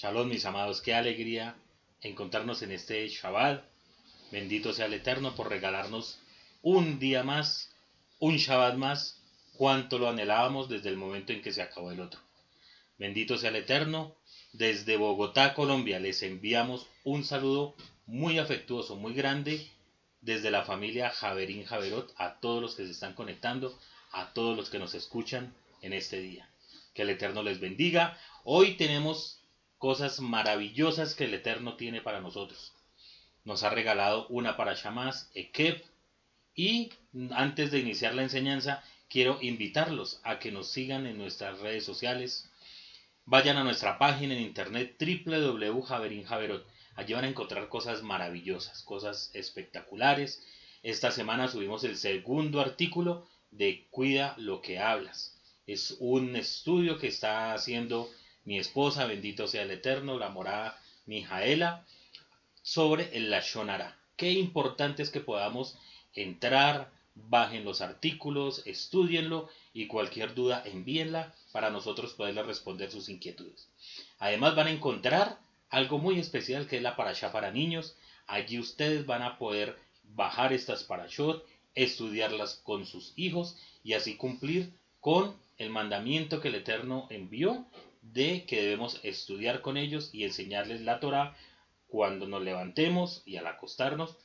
Shalom, mis amados, qué alegría encontrarnos en este Shabbat. Bendito sea el Eterno por regalarnos un día más, un Shabbat más, cuanto lo anhelábamos desde el momento en que se acabó el otro. Bendito sea el Eterno. Desde Bogotá, Colombia, les enviamos un saludo muy afectuoso, muy grande, desde la familia Javerín Javerot, a todos los que se están conectando, a todos los que nos escuchan en este día. Que el Eterno les bendiga. Hoy tenemos cosas maravillosas que el Eterno tiene para nosotros. Nos ha regalado una para más, Ekeb, y antes de iniciar la enseñanza, quiero invitarlos a que nos sigan en nuestras redes sociales. Vayan a nuestra página en internet www.javerinjaverot. Allí van a encontrar cosas maravillosas, cosas espectaculares. Esta semana subimos el segundo artículo de Cuida lo que hablas. Es un estudio que está haciendo mi esposa, bendito sea el Eterno, la morada Mijaela, sobre el Lashonara. Qué importante es que podamos entrar, bajen los artículos, estudienlo y cualquier duda envíenla para nosotros poderle responder sus inquietudes. Además van a encontrar algo muy especial que es la parasha para niños. Allí ustedes van a poder bajar estas parashot, estudiarlas con sus hijos y así cumplir con el mandamiento que el Eterno envió de que debemos estudiar con ellos y enseñarles la Torah cuando nos levantemos y al acostarnos,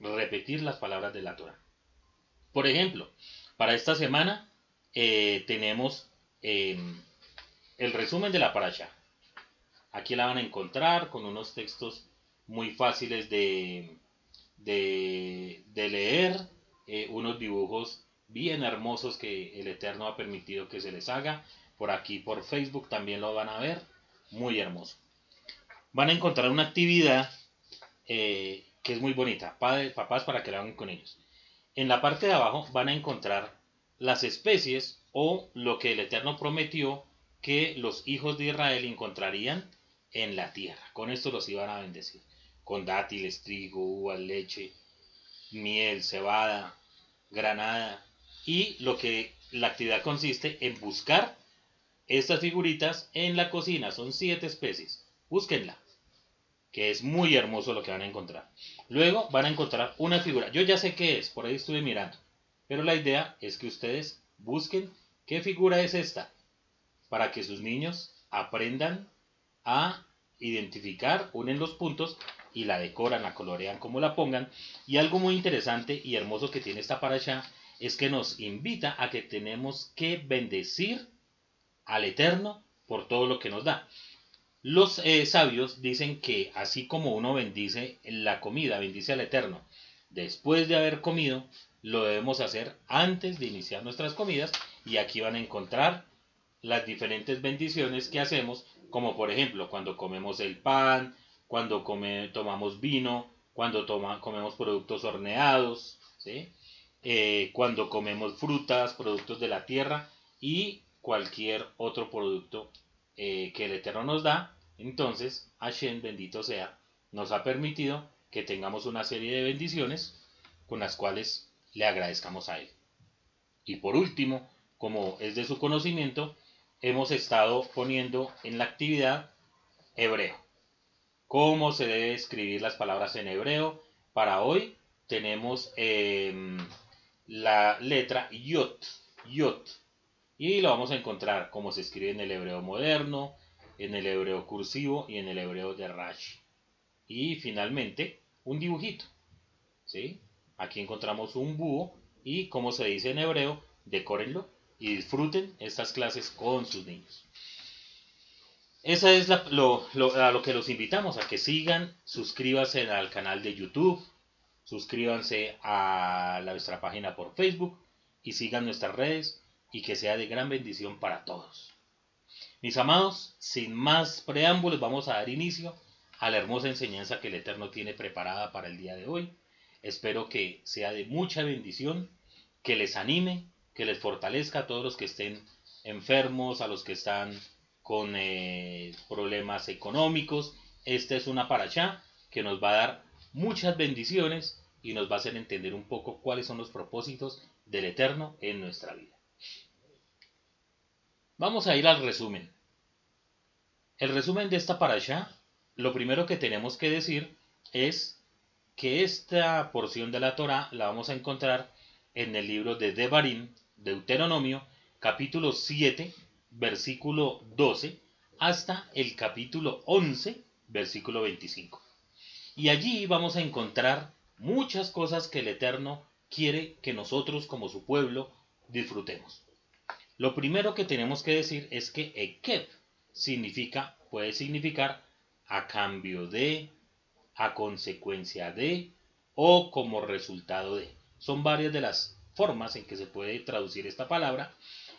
repetir las palabras de la Torah. Por ejemplo, para esta semana eh, tenemos em, el resumen de la parasha. Aquí la van a encontrar con unos textos muy fáciles de, de, leer, eh, unos dibujos bien hermosos que el Eterno ha permitido que se les haga por aquí por Facebook también lo van a ver. Muy hermoso. Van a encontrar una actividad eh, que es muy bonita. Padres, papás para que la hagan con ellos. En la parte de abajo van a encontrar las especies o lo que el Eterno prometió que los hijos de Israel encontrarían en la tierra. Con esto los iban a bendecir. Con dátiles, trigo, uvas, leche, miel, cebada, granada. Y lo que la actividad consiste en buscar estas figuritas en la cocina. Son siete especies. Búsquenla. Que es muy hermoso lo que van a encontrar. Luego van a encontrar una figura. Yo ya sé qué es, por ahí estuve mirando. Pero la idea es que ustedes busquen qué figura es esta. Para que sus niños aprendan a identificar, unen los puntos y la decoran, la colorean como la pongan. Y algo muy interesante y hermoso que tiene esta allá es que nos invita a que tenemos que bendecir al Eterno por todo lo que nos da. Los eh, sabios dicen que así como uno bendice la comida, bendice al Eterno, después de haber comido, lo debemos hacer antes de iniciar nuestras comidas y aquí van a encontrar las diferentes bendiciones que hacemos, como por ejemplo cuando comemos el pan, cuando tomamos vino, cuando comemos productos horneados, eh, cuando comemos frutas, productos de la tierra y cualquier otro producto eh, que el Eterno nos da, entonces Hashem, bendito sea, nos ha permitido que tengamos una serie de bendiciones con las cuales le agradezcamos a Él. Y por último, como es de su conocimiento, hemos estado poniendo en la actividad hebreo. ¿Cómo se debe escribir las palabras en hebreo? Para hoy tenemos em, la letra Yot. Yot. Y lo vamos a encontrar como se escribe en el hebreo moderno, en el hebreo cursivo y en el hebreo de Rashi. Y finalmente, un dibujito. ¿sí? Aquí encontramos un búho y como se dice en hebreo, decórenlo y disfruten estas clases con sus niños. Esa es lo, a lo que los invitamos, a que sigan, suscríbanse al canal de YouTube, suscríbanse a nuestra página por Facebook y sigan nuestras redes y que sea de gran bendición para todos. Mis amados, sin más preámbulos, vamos a dar inicio a la hermosa enseñanza que el Eterno tiene preparada para el día de hoy. Espero que sea de mucha bendición, que les anime, que les fortalezca a todos los que estén enfermos, a los que están con eh, problemas económicos. Esta es una paracha que nos va a dar muchas bendiciones y nos va a hacer entender un poco cuáles son los propósitos del Eterno en nuestra vida. Vamos a ir al resumen. El resumen de esta parasha, lo primero que tenemos que decir es que esta porción de la Torah la vamos a encontrar en el libro de Devarim, Deuteronomio, capítulo 7, versículo 12, hasta el capítulo 11, versículo 25. Y allí vamos a encontrar muchas cosas que el Eterno quiere que nosotros como su pueblo disfrutemos. Lo primero que tenemos que decir es que Ekeb significa, puede significar a cambio de, a consecuencia de o como resultado de. Son varias de las formas en que se puede traducir esta palabra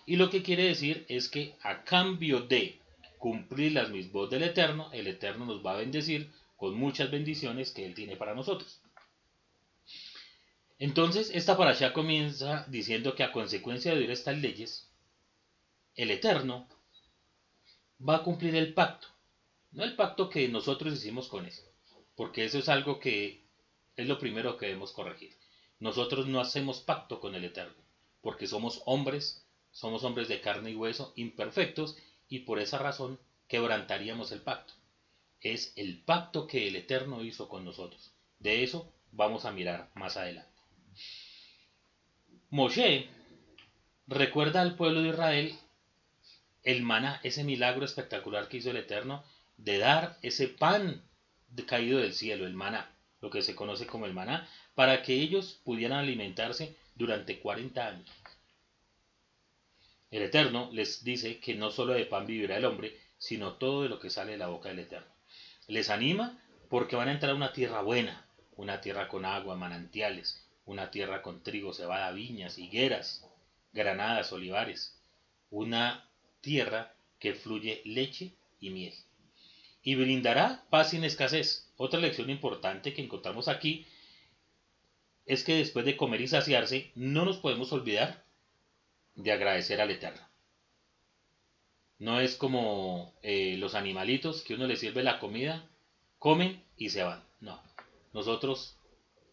y lo que quiere decir es que a cambio de cumplir las mismas del Eterno, el Eterno nos va a bendecir con muchas bendiciones que Él tiene para nosotros. Entonces, esta parasha comienza diciendo que a consecuencia de oír estas leyes, el Eterno va a cumplir el pacto. No el pacto que nosotros hicimos con Él, porque eso es algo que es lo primero que debemos corregir. Nosotros no hacemos pacto con el Eterno, porque somos hombres, somos hombres de carne y hueso, imperfectos, y por esa razón quebrantaríamos el pacto. Es el pacto que el Eterno hizo con nosotros. De eso vamos a mirar más adelante. Moshe recuerda al pueblo de Israel el maná, ese milagro espectacular que hizo el Eterno de dar ese pan caído del cielo, el maná, lo que se conoce como el maná, para que ellos pudieran alimentarse durante 40 años. El Eterno les dice que no solo de pan vivirá el hombre, sino todo de lo que sale de la boca del Eterno. Les anima porque van a entrar a una tierra buena, una tierra con agua, manantiales, una tierra con trigo, cebada, viñas, higueras, granadas, olivares, una tierra que fluye leche y miel. Y brindará paz sin escasez. Otra lección importante que encontramos aquí es que después de comer y saciarse, no nos podemos olvidar de agradecer al Eterno. No es como eh, los animalitos que uno les sirve la comida, comen y se van. No. Nosotros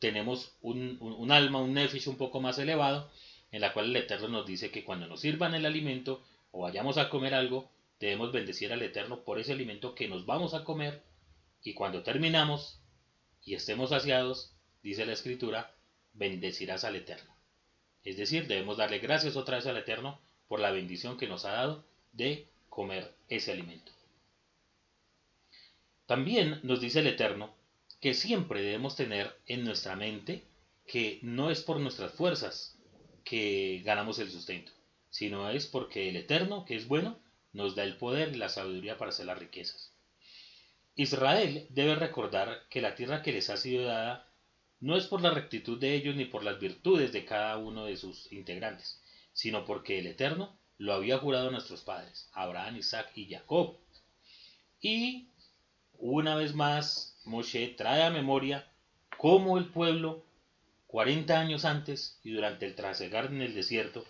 tenemos un, alma, un nefesh un poco más elevado, en la cual el Eterno nos dice que cuando nos sirvan el alimento o vayamos a comer algo, debemos bendecir al Eterno por ese alimento que nos vamos a comer y cuando terminamos y estemos saciados, dice la Escritura, bendecirás al Eterno. Es decir, debemos darle gracias otra vez al Eterno por la bendición que nos ha dado de comer ese alimento. También nos dice el Eterno que siempre debemos tener en nuestra mente que no es por nuestras fuerzas que ganamos el sustento, sino es porque el Eterno, que es bueno, nos da el poder y la sabiduría para hacer las riquezas. Israel debe recordar que la tierra que les ha sido dada no es por la rectitud de ellos ni por las virtudes de cada uno de sus integrantes, sino porque el Eterno lo había jurado a nuestros padres, Abraham, Isaac y Jacob. Y una vez más, Moshe trae a memoria cómo el pueblo, 40 años antes y durante el trasegar en el desierto,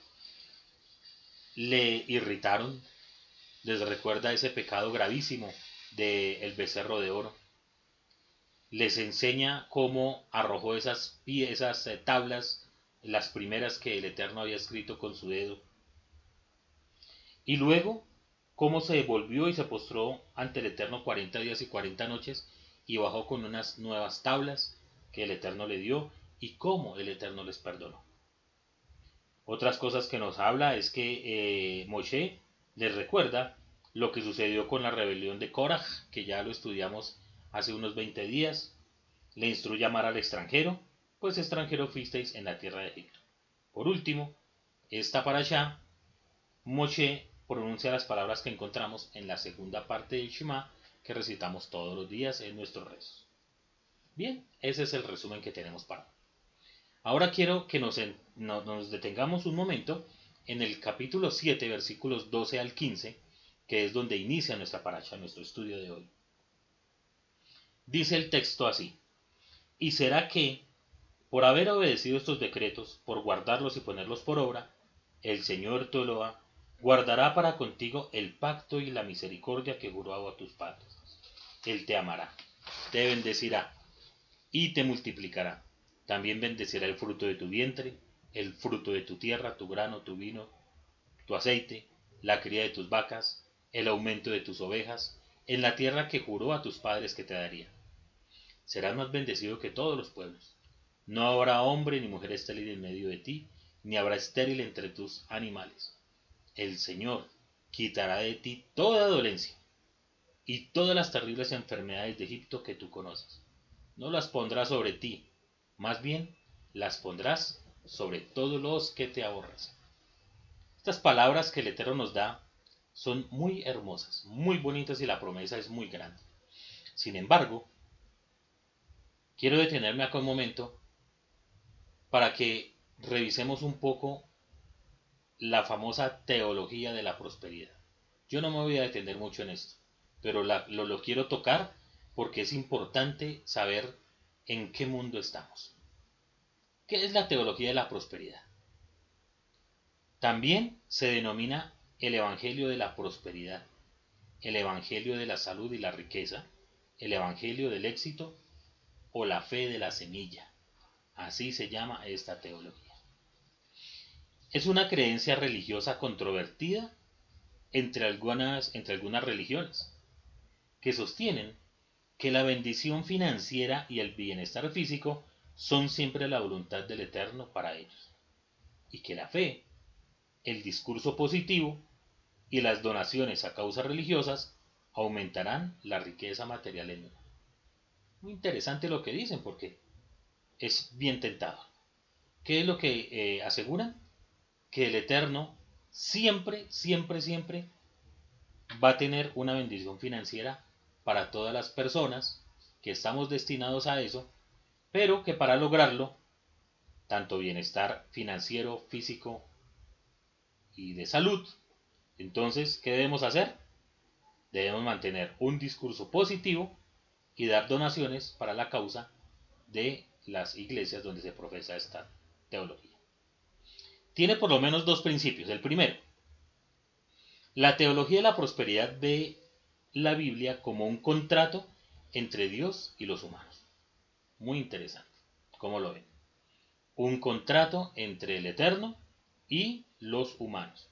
le irritaron, les recuerda ese pecado gravísimo del becerro de oro les enseña cómo arrojó esas, esas eh, tablas, las primeras que el Eterno había escrito con su dedo. Y luego, cómo se volvió y se postró ante el Eterno cuarenta días y cuarenta noches y bajó con unas nuevas tablas que el Eterno le dio y cómo el Eterno les perdonó. Otras cosas que nos habla es que eh, Moshe les recuerda lo que sucedió con la rebelión de Korah, que ya lo estudiamos hace unos 20 días, le instruye a amar al extranjero, pues extranjero fuisteis en la tierra de Egipto. Por último, esta para allá, Moshe pronuncia las palabras que encontramos en la segunda parte del Shema que recitamos todos los días en nuestros rezos. Bien, ese es el resumen que tenemos para. Ahora quiero que nos, detengamos un momento en el capítulo 7, versículos 12 al 15, que es donde inicia nuestra paracha, nuestro estudio de hoy. Dice el texto así, y será que, por haber obedecido estos decretos, por guardarlos y ponerlos por obra, el Señor Toloa guardará para contigo el pacto y la misericordia que juró a tus padres. Él te amará, te bendecirá y te multiplicará. También bendecirá el fruto de tu vientre, el fruto de tu tierra, tu grano, tu vino, tu aceite, la cría de tus vacas, el aumento de tus ovejas, en la tierra que juró a tus padres que te daría. Serás más bendecido que todos los pueblos. No habrá hombre ni mujer estéril en medio de ti, ni habrá estéril entre tus animales. El Señor quitará de ti toda dolencia y todas las terribles enfermedades de Egipto que tú conoces. No las pondrás sobre ti, más bien las pondrás sobre todos los que te ahorras. Estas palabras que el Eterno nos da son muy hermosas, muy bonitas y la promesa es muy grande. Sin embargo, quiero detenerme acá un momento para que revisemos un poco la famosa teología de la prosperidad. Yo no me voy a detener mucho en esto, pero lo, lo quiero tocar porque es importante saber en qué mundo estamos. ¿Qué es la teología de la prosperidad? También se denomina el Evangelio de la prosperidad, el Evangelio de la salud y la riqueza, el Evangelio del éxito o la fe de la semilla. Así se llama esta teología. Es una creencia religiosa controvertida entre algunas, entre algunas religiones, que sostienen que la bendición financiera y el bienestar físico son siempre la voluntad del Eterno para ellos, y que la fe, el discurso positivo y las donaciones a causas religiosas aumentarán la riqueza material en uno. Muy interesante lo que dicen porque es bien tentado. ¿Qué es lo que eh, aseguran? Que el Eterno siempre, siempre, siempre va a tener una bendición financiera para todas las personas que estamos destinados a eso, pero que para lograrlo, tanto bienestar financiero, físico y de salud, entonces, ¿qué debemos hacer? Debemos mantener un discurso positivo y dar donaciones para la causa de las iglesias donde se profesa esta teología. Tiene por lo menos dos principios. El primero, la teología de la prosperidad ve la Biblia como un contrato entre Dios y los humanos. Muy interesante. ¿Cómo lo ven? Un contrato entre el Eterno y los humanos.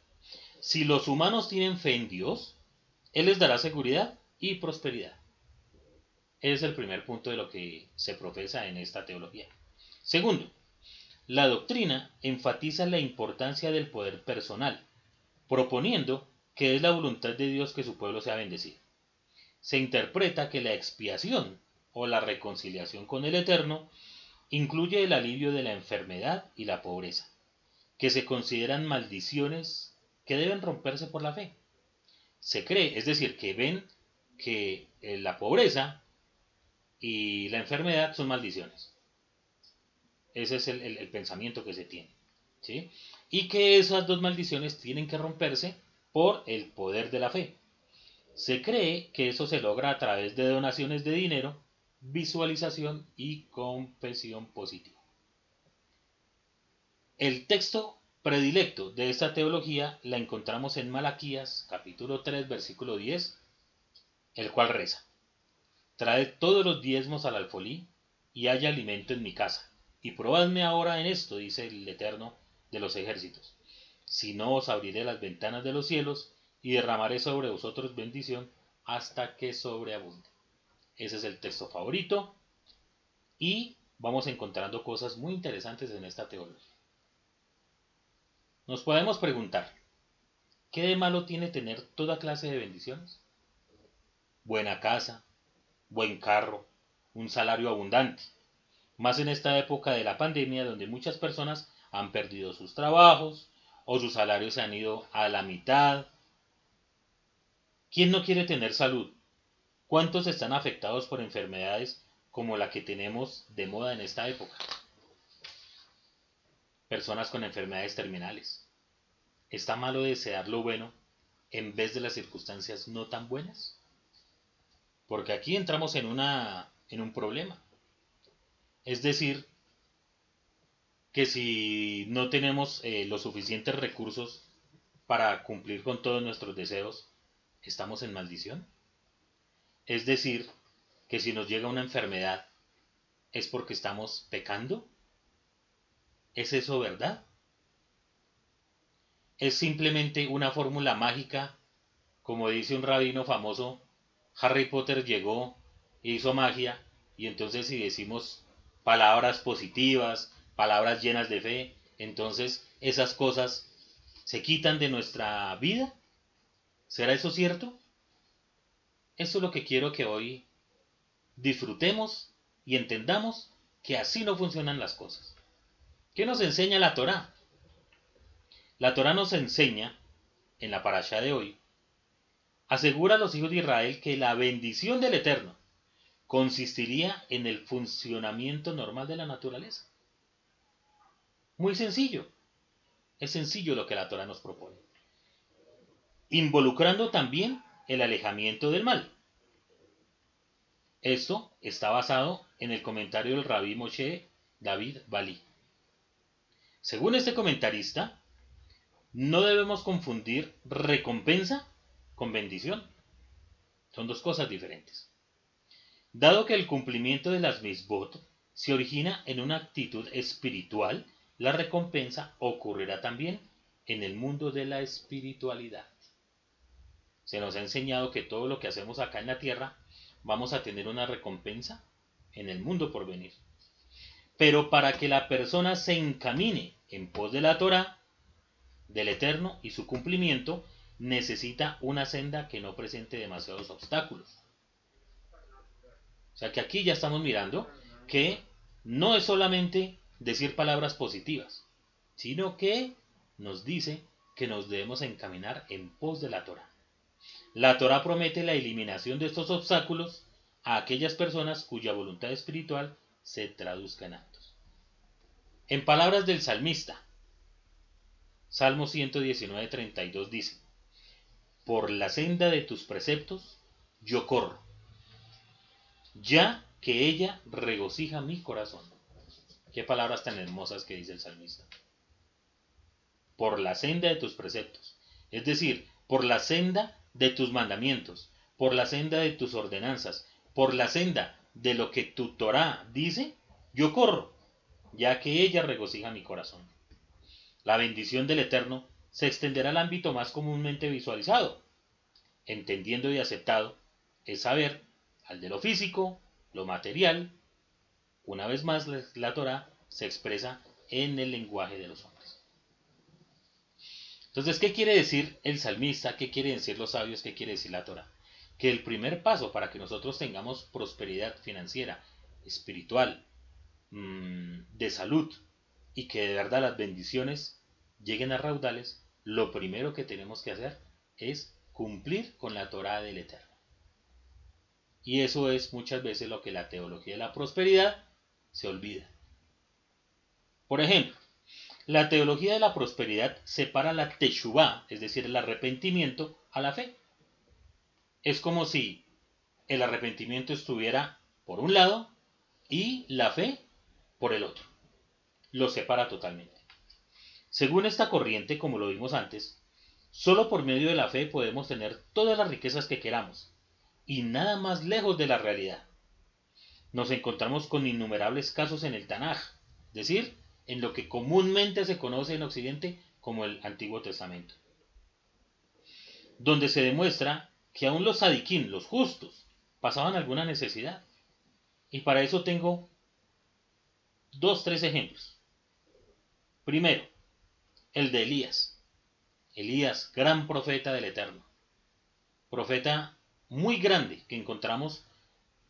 Si los humanos tienen fe en Dios, Él les dará seguridad y prosperidad. Es el primer punto de lo que se profesa en esta teología. Segundo, la doctrina enfatiza la importancia del poder personal, proponiendo que es la voluntad de Dios que su pueblo sea bendecido. Se interpreta que la expiación o la reconciliación con el Eterno incluye el alivio de la enfermedad y la pobreza, que se consideran maldiciones que deben romperse por la fe. Se cree, es decir, que ven que eh, la pobreza y la enfermedad son maldiciones. Ese es el, pensamiento que se tiene. Y que esas dos maldiciones tienen que romperse por el poder de la fe. Se cree que eso se logra a través de donaciones de dinero, visualización y confesión positiva. El texto predilecto de esta teología la encontramos en Malaquías capítulo 3 versículo 10, el cual reza, Traed todos los diezmos al alfolí y haya alimento en mi casa, y probadme ahora en esto, dice el Eterno de los ejércitos, si no os abriré las ventanas de los cielos y derramaré sobre vosotros bendición hasta que sobreabunde. Ese es el texto favorito y vamos encontrando cosas muy interesantes en esta teología. Nos podemos preguntar, ¿qué de malo tiene tener toda clase de bendiciones? Buena casa, buen carro, un salario abundante. Más en esta época de la pandemia donde muchas personas han perdido sus trabajos o sus salarios se han ido a la mitad. ¿Quién no quiere tener salud? ¿Cuántos están afectados por enfermedades como la que tenemos de moda en esta época? personas con enfermedades terminales. ¿Está malo desear lo bueno en vez de las circunstancias no tan buenas? Porque aquí entramos en, una, en un problema. Es decir, que si no tenemos eh, los suficientes recursos para cumplir con todos nuestros deseos, ¿estamos en maldición? Es decir, que si nos llega una enfermedad, ¿es porque estamos pecando? ¿Es eso verdad? ¿Es simplemente una fórmula mágica, como dice un rabino famoso, Harry Potter llegó, hizo magia, y entonces si decimos palabras positivas, palabras llenas de fe, entonces esas cosas se quitan de nuestra vida. ¿Será eso cierto? Eso es lo que quiero que hoy disfrutemos y entendamos que así no funcionan las cosas. ¿Qué nos enseña la Torá? La Torá nos enseña, en la parasha de hoy, asegura a los hijos de Israel que la bendición del Eterno consistiría en el funcionamiento normal de la naturaleza. Muy sencillo. Es sencillo lo que la Torah nos propone. Involucrando también el alejamiento del mal. Esto está basado en el comentario del rabí Moshe David Bali. Según este comentarista, no debemos confundir recompensa con bendición. Son dos cosas diferentes. Dado que el cumplimiento de las misbot se origina en una actitud espiritual, la recompensa ocurrirá también en el mundo de la espiritualidad. Se nos ha enseñado que todo lo que hacemos acá en la tierra vamos a tener una recompensa en el mundo por venir. Pero para que la persona se encamine en pos de la Torah, del Eterno y su cumplimiento, necesita una senda que no presente demasiados obstáculos. O sea que aquí ya estamos mirando que no es solamente decir palabras positivas, sino que nos dice que nos debemos encaminar en pos de la Torah. La Torah promete la eliminación de estos obstáculos a aquellas personas cuya voluntad espiritual se traduzca en actos. En palabras del salmista, Salmo 119, 32 dice, Por la senda de tus preceptos yo corro, ya que ella regocija mi corazón. Qué palabras tan hermosas que dice el salmista. Por la senda de tus preceptos, es decir, por la senda de tus mandamientos, por la senda de tus ordenanzas, por la senda de lo que tu Torah dice, yo corro, ya que ella regocija mi corazón. La bendición del Eterno se extenderá al ámbito más comúnmente visualizado, entendiendo y aceptado, es saber, al de lo físico, lo material, una vez más la Torah se expresa en el lenguaje de los hombres. Entonces, ¿qué quiere decir el salmista? ¿Qué quiere decir los sabios? ¿Qué quiere decir la Torah? Que el primer paso para que nosotros tengamos prosperidad financiera, espiritual, mm, de salud, y que de verdad las bendiciones lleguen a raudales, lo primero que tenemos que hacer es cumplir con la Torah del Eterno. Y eso es muchas veces lo que la teología de la prosperidad se olvida. Por ejemplo, la teología de la prosperidad separa la teshuvah, es decir, el arrepentimiento, a la fe. Es como si el arrepentimiento estuviera por un lado y la fe por el otro. Lo separa totalmente. Según esta corriente, como lo vimos antes, solo por medio de la fe podemos tener todas las riquezas que queramos, y nada más lejos de la realidad. Nos encontramos con innumerables casos en el Tanaj, es decir, en lo que comúnmente se conoce en Occidente como el Antiguo Testamento, donde se demuestra que aún los sadiquín, los justos, pasaban alguna necesidad. Y para eso tengo dos, tres ejemplos. Primero, el de Elías. Elías, gran profeta del Eterno. Profeta muy grande que encontramos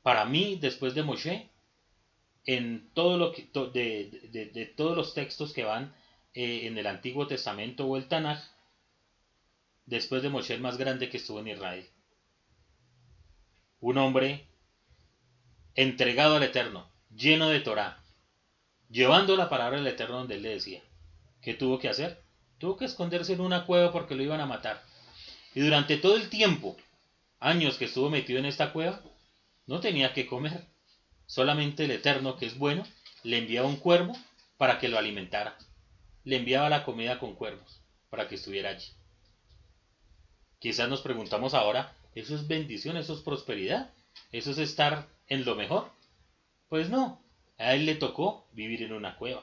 para mí después de Moshe en todo lo de, todos los textos que van eh, en el Antiguo Testamento o el Tanaj después de Moshe más grande que estuvo en Israel un hombre entregado al Eterno lleno de Torah llevando la palabra del Eterno donde él le decía ¿qué tuvo que hacer? tuvo que esconderse en una cueva porque lo iban a matar y durante todo el tiempo años que estuvo metido en esta cueva, no tenía que comer. Solamente el Eterno, que es bueno, le enviaba un cuervo para que lo alimentara. Le enviaba la comida con cuervos para que estuviera allí. Quizás nos preguntamos ahora, ¿eso es bendición? ¿Eso es prosperidad? ¿Eso es estar en lo mejor? Pues no, a él le tocó vivir en una cueva.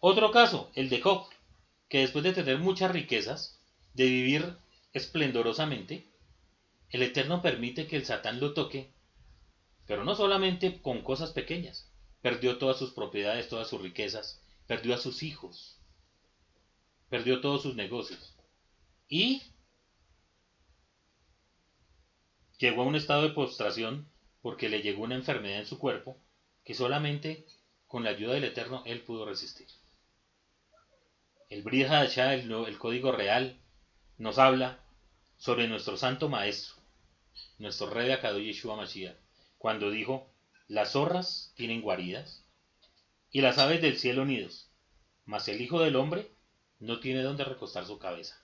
Otro caso, el de Job, que después de tener muchas riquezas, de vivir esplendorosamente, el Eterno permite que el Satán lo toque, pero no solamente con cosas pequeñas. Perdió todas sus propiedades, todas sus riquezas, perdió a sus hijos, perdió todos sus negocios. Y llegó a un estado de postración porque le llegó una enfermedad en su cuerpo que solamente con la ayuda del Eterno él pudo resistir. El Brija el, el código real, nos habla sobre nuestro santo maestro, nuestro rey de Akado Yeshua Mashiach, cuando dijo, las zorras tienen guaridas y las aves del cielo nidos, mas el Hijo del Hombre no tiene dónde recostar su cabeza.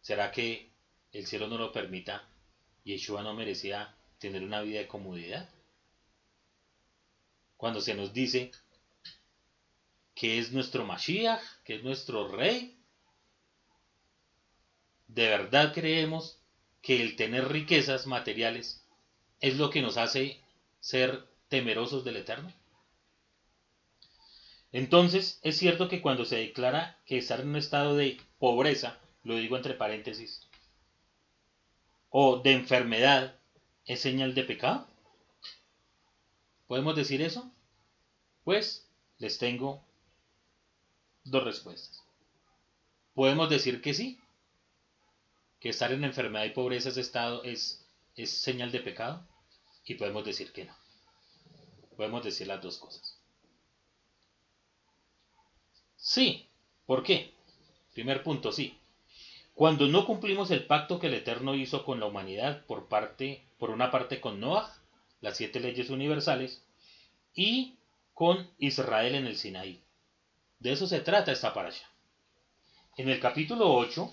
¿Será que el cielo no lo permita? ¿Yeshua no merecía tener una vida de comodidad? Cuando se nos dice que es nuestro Mashiach, que es nuestro Rey, ¿de verdad creemos que el tener riquezas materiales es lo que nos hace ser temerosos del Eterno? Entonces, es cierto que cuando se declara que estar en un estado de pobreza, lo digo entre paréntesis, o de enfermedad, es señal de pecado. ¿Podemos decir eso? Pues les tengo dos respuestas. Podemos decir que sí, que estar en enfermedad y pobreza es estado es, es señal de pecado, y podemos decir que no. Podemos decir las dos cosas. Sí, ¿por qué? Primer punto, sí. Cuando no cumplimos el pacto que el Eterno hizo con la humanidad por parte, por una parte con Noah, las siete leyes universales, y con Israel en el Sinaí. De eso se trata esta parasha. En el capítulo 8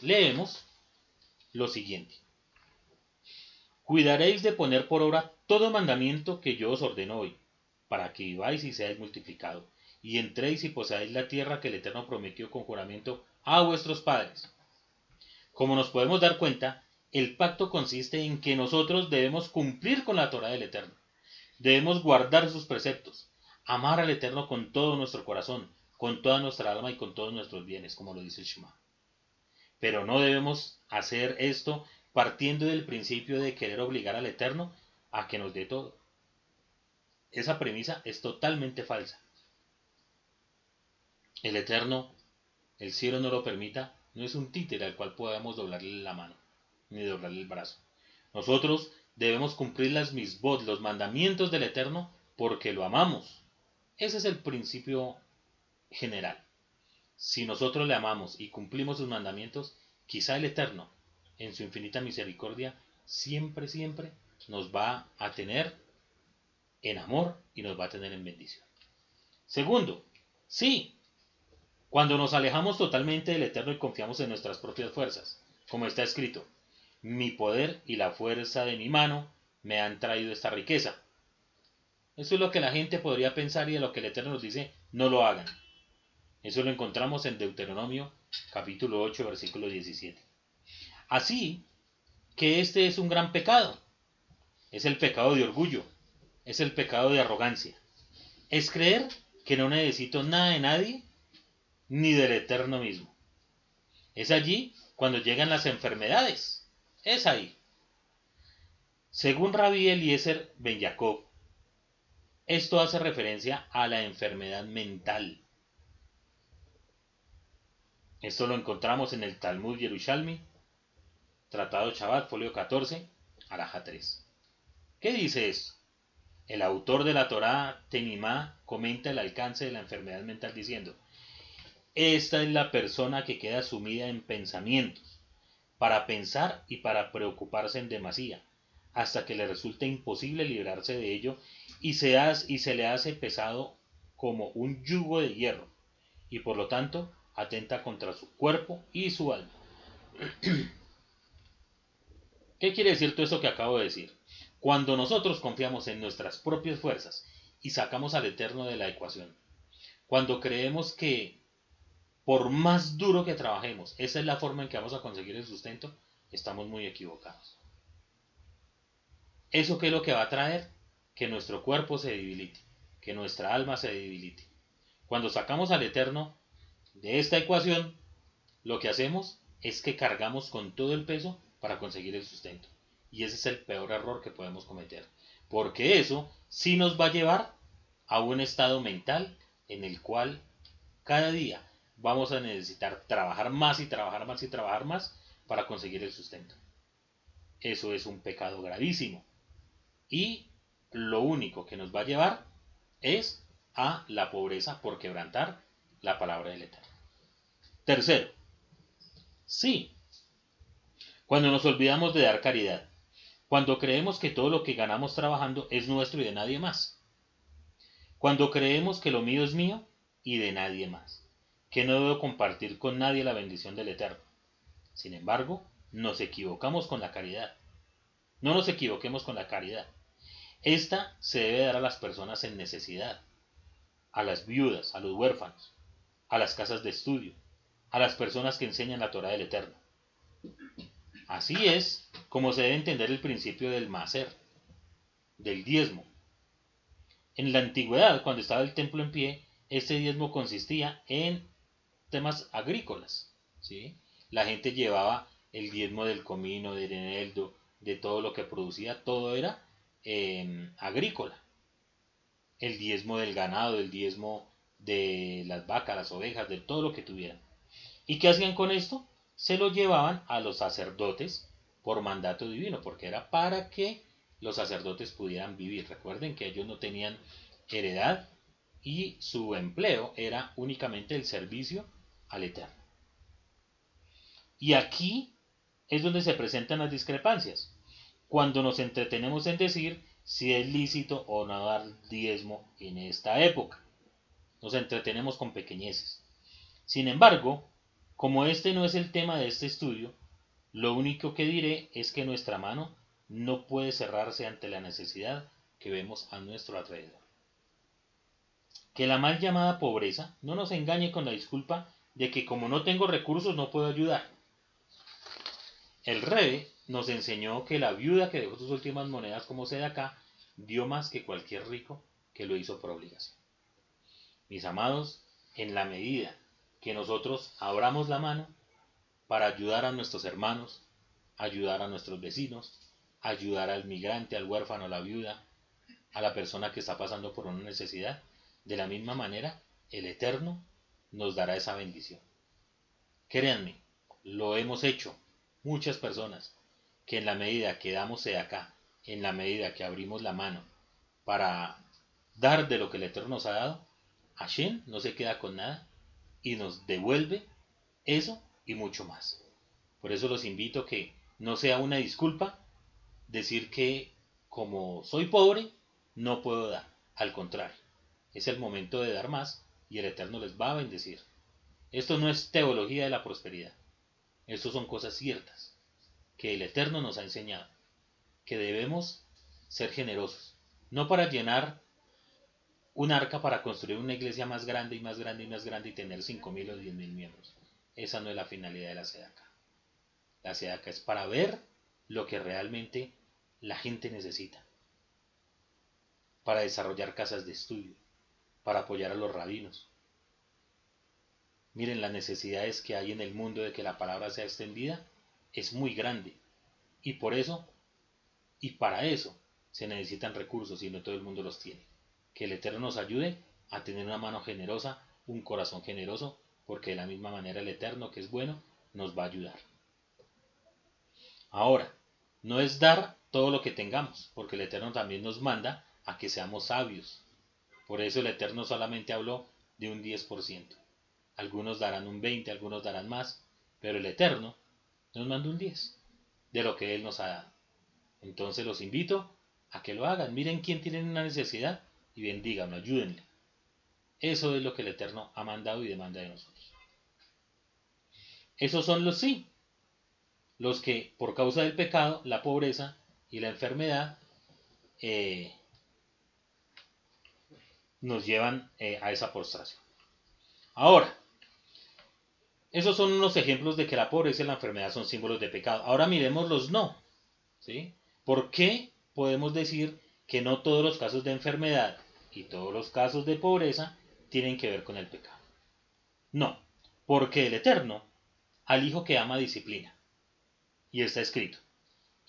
leemos lo siguiente. Cuidaréis de poner por obra todo mandamiento que yo os ordeno hoy, para que viváis y seáis multiplicado, y entréis y poseáis la tierra que el Eterno prometió con juramento a vuestros padres. Como nos podemos dar cuenta, el pacto consiste en que nosotros debemos cumplir con la Torah del Eterno. Debemos guardar sus preceptos, amar al Eterno con todo nuestro corazón, con toda nuestra alma y con todos nuestros bienes, como lo dice el Shema. Pero no debemos hacer esto partiendo del principio de querer obligar al Eterno a que nos dé todo. Esa premisa es totalmente falsa. El Eterno, el cielo no lo permita, no es un títere al cual podamos doblarle la mano, ni doblarle el brazo. Nosotros debemos cumplir las misbot, los mandamientos del Eterno, porque lo amamos. Ese es el principio general. Si nosotros le amamos y cumplimos sus mandamientos, quizá el Eterno, en su infinita misericordia, siempre, siempre nos va a tener en amor y nos va a tener en bendición. Segundo, sí, cuando nos alejamos totalmente del Eterno y confiamos en nuestras propias fuerzas, como está escrito, mi poder y la fuerza de mi mano me han traído esta riqueza. Eso es lo que la gente podría pensar y de lo que el Eterno nos dice, no lo hagan. Eso lo encontramos en Deuteronomio capítulo 8 versículo 17. Así que este es un gran pecado. Es el pecado de orgullo. Es el pecado de arrogancia. Es creer que no necesito nada de nadie ni del eterno mismo. Es allí cuando llegan las enfermedades. Es ahí. Según Rabbi Eliezer Ben Jacob, esto hace referencia a la enfermedad mental. Esto lo encontramos en el Talmud Yerushalmi, Tratado Shabbat, folio 14, Araja 3. ¿Qué dice esto? El autor de la Torá, Tenimá, comenta el alcance de la enfermedad mental diciendo, esta es la persona que queda sumida en pensamientos, para pensar y para preocuparse en demasía, hasta que le resulta imposible librarse de ello y se, y se le hace pesado como un yugo de hierro, y por lo tanto atenta contra su cuerpo y su alma. ¿Qué quiere decir todo eso que acabo de decir? Cuando nosotros confiamos en nuestras propias fuerzas y sacamos al Eterno de la ecuación, cuando creemos que por más duro que trabajemos, esa es la forma en que vamos a conseguir el sustento, estamos muy equivocados. ¿Eso qué es lo que va a traer? Que nuestro cuerpo se debilite, que nuestra alma se debilite. Cuando sacamos al Eterno de esta ecuación, lo que hacemos es que cargamos con todo el peso para conseguir el sustento. Y ese es el peor error que podemos cometer. Porque eso sí nos va a llevar a un estado mental en el cual cada día vamos a necesitar trabajar más y trabajar más y trabajar más para conseguir el sustento. Eso es un pecado gravísimo. Y lo único que nos va a llevar es a la pobreza por quebrantar la palabra del Eterno. Tercero, sí, cuando nos olvidamos de dar caridad, cuando creemos que todo lo que ganamos trabajando es nuestro y de nadie más, cuando creemos que lo mío es mío y de nadie más, que no debo compartir con nadie la bendición del Eterno. Sin embargo, nos equivocamos con la caridad. No nos equivoquemos con la caridad. Esta se debe dar a las personas en necesidad, a las viudas, a los huérfanos, a las casas de estudio, a las personas que enseñan la Torah del Eterno. Así es como se debe entender el principio del macer, del diezmo. En la antigüedad, cuando estaba el templo en pie, este diezmo consistía en temas agrícolas. ¿sí? La gente llevaba el diezmo del comino, del eneldo, de todo lo que producía, todo era em, agrícola. El diezmo del ganado, el diezmo de las vacas, las ovejas, de todo lo que tuvieran. ¿Y qué hacían con esto? Se lo llevaban a los sacerdotes por mandato divino, porque era para que los sacerdotes pudieran vivir. Recuerden que ellos no tenían heredad y su empleo era únicamente el servicio al Eterno. Y aquí es donde se presentan las discrepancias. Cuando nos entretenemos en decir si es lícito o no dar diezmo en esta época. Nos entretenemos con pequeñeces. Sin embargo, como este no es el tema de este estudio, lo único que diré es que nuestra mano no puede cerrarse ante la necesidad que vemos a nuestro alrededor. Que la mal llamada pobreza no nos engañe con la disculpa de que como no tengo recursos no puedo ayudar. El rey nos enseñó que la viuda que dejó sus últimas monedas como acá dio más que cualquier rico que lo hizo por obligación. Mis amados, en la medida que nosotros abramos la mano para ayudar a nuestros hermanos, ayudar a nuestros vecinos, ayudar al migrante, al huérfano, a la viuda, a la persona que está pasando por una necesidad, de la misma manera, el Eterno nos dará esa bendición. Créanme, lo hemos hecho muchas personas que en la medida que damos de acá, en la medida que abrimos la mano para dar de lo que el Eterno nos ha dado, Hashem no se queda con nada y nos devuelve eso y mucho más. Por eso los invito a que no sea una disculpa decir que como soy pobre, no puedo dar. Al contrario, es el momento de dar más y el Eterno les va a bendecir. Esto no es teología de la prosperidad. Esto son cosas ciertas que el Eterno nos ha enseñado. Que debemos ser generosos. No para llenar un arca para construir una iglesia más grande y más grande y más grande y tener 5.000 o 10.000 miembros. Esa no es la finalidad de la SEDACA. La SEDACA es para ver lo que realmente la gente necesita. Para desarrollar casas de estudio, para apoyar a los rabinos. Miren las necesidades que hay en el mundo de que la palabra sea extendida, es muy grande. Y por eso, y para eso, se necesitan recursos y no todo el mundo los tiene. Que el Eterno nos ayude a tener una mano generosa, un corazón generoso, porque de la misma manera el Eterno, que es bueno, nos va a ayudar. Ahora, no es dar todo lo que tengamos, porque el Eterno también nos manda a que seamos sabios, por eso el Eterno solamente habló de un 10%. Algunos darán un 20, algunos darán más, pero el Eterno nos manda un 10 de lo que Él nos ha dado. Entonces los invito a que lo hagan. Miren quién tiene una necesidad y bendíganlo, ayúdenle. Eso es lo que el Eterno ha mandado y demanda de nosotros. Esos son los sí, los que por causa del pecado, la pobreza y la enfermedad eh, nos llevan eh, a esa postración. Ahora, esos son unos ejemplos de que la pobreza y la enfermedad son símbolos de pecado. Ahora miremos los no. ¿sí? ¿Por qué podemos decir que no todos los casos de enfermedad y todos los casos de pobreza tienen que ver con el pecado? No, porque el Eterno al hijo que ama disciplina. Y está escrito,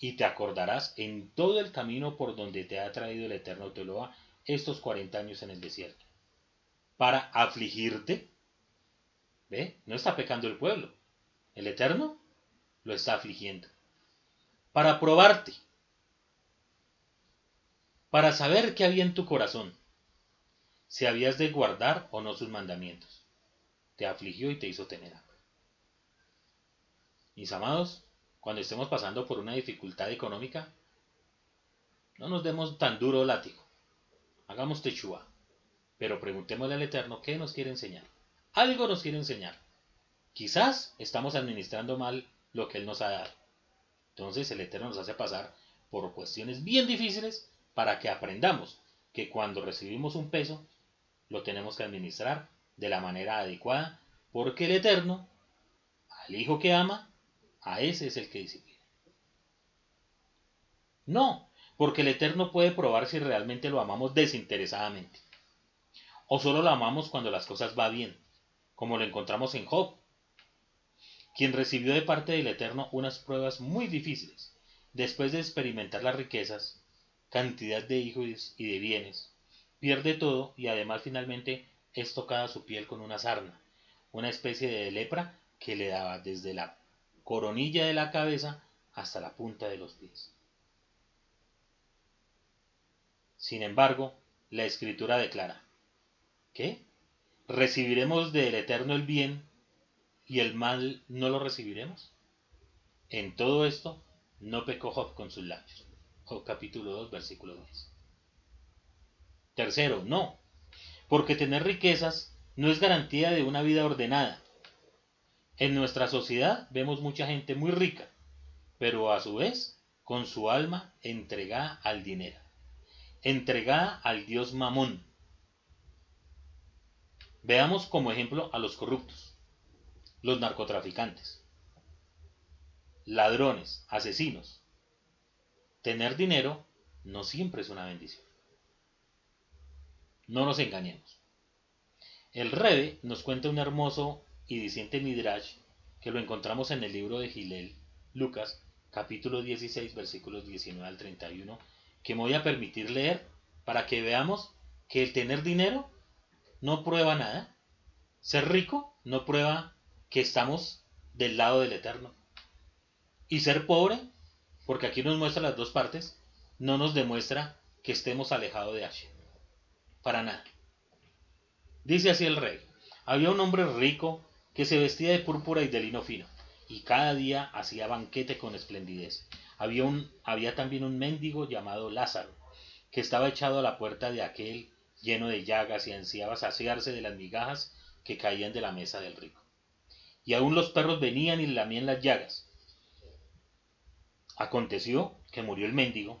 y te acordarás en todo el camino por donde te ha traído el Eterno Teloa estos 40 años en el desierto, para afligirte. ¿Ve? No está pecando el pueblo. El Eterno lo está afligiendo. Para probarte. Para saber qué había en tu corazón. Si habías de guardar o no sus mandamientos. Te afligió y te hizo tener hambre. Mis amados, cuando estemos pasando por una dificultad económica, no nos demos tan duro látigo. Hagamos techua. Pero preguntémosle al Eterno qué nos quiere enseñar. Algo nos quiere enseñar. Quizás estamos administrando mal lo que Él nos ha dado. Entonces el Eterno nos hace pasar por cuestiones bien difíciles para que aprendamos que cuando recibimos un peso, lo tenemos que administrar de la manera adecuada, porque el Eterno, al Hijo que ama, a ese es el que disciplina. No, porque el Eterno puede probar si realmente lo amamos desinteresadamente. O solo lo amamos cuando las cosas van bien, como lo encontramos en Job, quien recibió de parte del Eterno unas pruebas muy difíciles, después de experimentar las riquezas, cantidad de hijos y de bienes, pierde todo y además finalmente es tocada su piel con una sarna, una especie de lepra que le daba desde la coronilla de la cabeza hasta la punta de los pies. Sin embargo, la escritura declara, ¿qué? ¿Recibiremos del Eterno el bien y el mal no lo recibiremos? En todo esto no pecó Job con sus labios. Job capítulo 2, versículo 10. Tercero, no, porque tener riquezas no es garantía de una vida ordenada, en nuestra sociedad vemos mucha gente muy rica, pero a su vez con su alma entregada al dinero, entregada al dios Mamón. Veamos como ejemplo a los corruptos, los narcotraficantes, ladrones, asesinos. Tener dinero no siempre es una bendición. No nos engañemos. El Rebe nos cuenta un hermoso y diciente Midrash, que lo encontramos en el libro de Gilel, Lucas, capítulo 16, versículos 19 al 31, que me voy a permitir leer para que veamos que el tener dinero no prueba nada. Ser rico no prueba que estamos del lado del Eterno. Y ser pobre, porque aquí nos muestra las dos partes, no nos demuestra que estemos alejados de Hashem. Para nada. Dice así el rey. Había un hombre rico que se vestía de púrpura y de lino fino, y cada día hacía banquete con esplendidez. Había, un, había también un mendigo llamado Lázaro, que estaba echado a la puerta de aquel lleno de llagas y ansiaba saciarse de las migajas que caían de la mesa del rico. Y aún los perros venían y lamían las llagas. Aconteció que murió el mendigo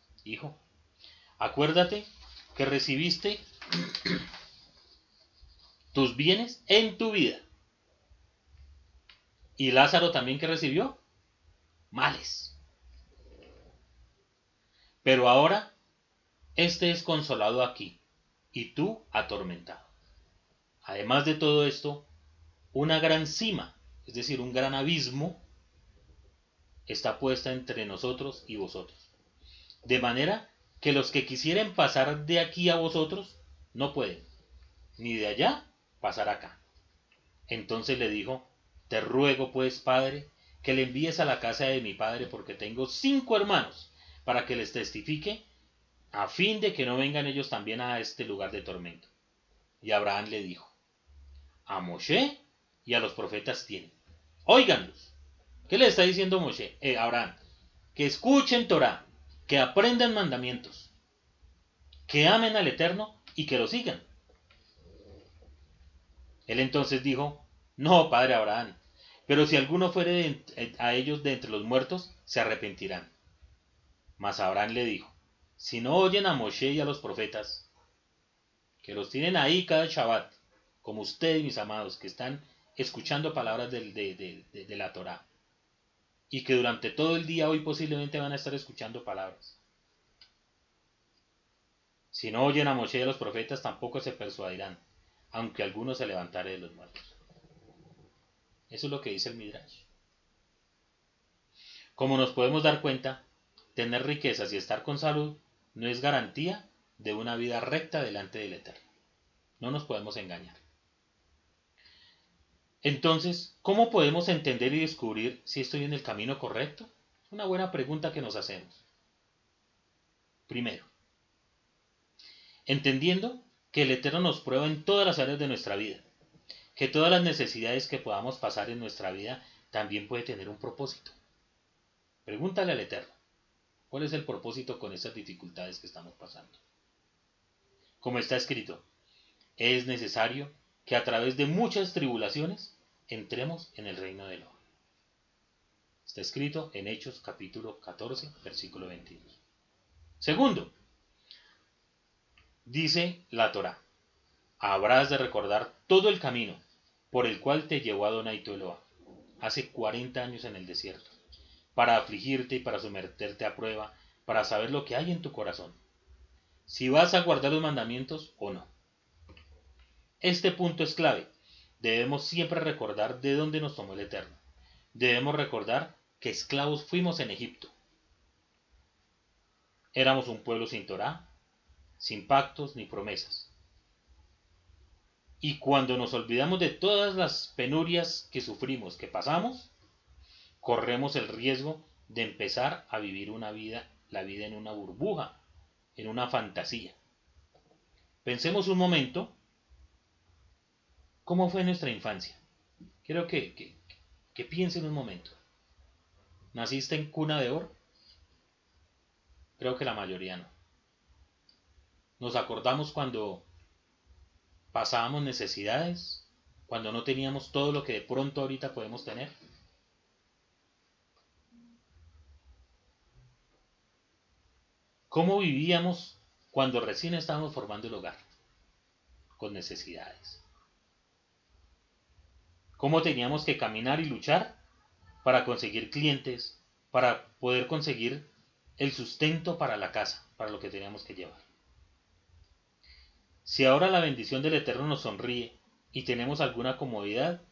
Hijo, acuérdate que recibiste tus bienes en tu vida ¿Y Lázaro también que recibió? Males. Pero ahora, este es consolado aquí, y tú atormentado. Además de todo esto, una gran cima, es decir, un gran abismo, está puesta entre nosotros y vosotros. De manera que los que quisieren pasar de aquí a vosotros, no pueden, ni de allá pasar acá. Entonces le dijo, te ruego, pues, Padre, que le envíes a la casa de mi Padre, porque tengo cinco hermanos, para que les testifique, a fin de que no vengan ellos también a este lugar de tormento. Y Abraham le dijo, a Moshe y a los profetas tienen. Óiganlos. ¿Qué le está diciendo Moshe? Eh, Abraham, que escuchen Torah, que aprendan mandamientos, que amen al Eterno y que lo sigan. Él entonces dijo, no, padre Abraham, Pero si alguno fuere a ellos de entre los muertos, se arrepentirán. Mas Abraham le dijo, si no oyen a Moshe y a los profetas, que los tienen ahí cada Shabbat, como ustedes, mis amados, que están escuchando palabras de, de la Torah, y que durante todo el día hoy posiblemente van a estar escuchando palabras. Si no oyen a Moshe y a los profetas, tampoco se persuadirán, aunque alguno se levantare de los muertos. Eso es lo que dice el Midrash. Como nos podemos dar cuenta, tener riquezas y estar con salud no es garantía de una vida recta delante del Eterno. No nos podemos engañar. Entonces, ¿cómo podemos entender y descubrir si estoy en el camino correcto? Una buena pregunta que nos hacemos. Primero, entendiendo que el Eterno nos prueba en todas las áreas de nuestra vida, que todas las necesidades que podamos pasar en nuestra vida también puede tener un propósito. Pregúntale al Eterno, ¿cuál es el propósito con esas dificultades que estamos pasando? Como está escrito, es necesario que a través de muchas tribulaciones entremos en el reino de lo. Está escrito en Hechos capítulo 14, versículo 22. Segundo, dice la Torah, habrás de recordar todo el camino por el cual te llevó Adonai tu hace 40 años en el desierto, para afligirte y para someterte a prueba, para saber lo que hay en tu corazón, si vas a guardar los mandamientos o no. Este punto es clave. Debemos siempre recordar de dónde nos tomó el Eterno. Debemos recordar que esclavos fuimos en Egipto. Éramos un pueblo sin Torah, sin pactos ni promesas. Y cuando nos olvidamos de todas las penurias que sufrimos, que pasamos, corremos el riesgo de empezar a vivir una vida, la vida en una burbuja, en una fantasía. Pensemos un momento cómo fue nuestra infancia. Quiero que, que, que piensen un momento. ¿Naciste en cuna de oro? Creo que la mayoría no. Nos acordamos cuando pasábamos necesidades, cuando no teníamos todo lo que de pronto ahorita podemos tener. ¿Cómo vivíamos cuando recién estábamos formando el hogar? Con necesidades. ¿Cómo teníamos que caminar y luchar para conseguir clientes, para poder conseguir el sustento para la casa, para lo que teníamos que llevar? Si ahora la bendición del Eterno nos sonríe y tenemos alguna comodidad,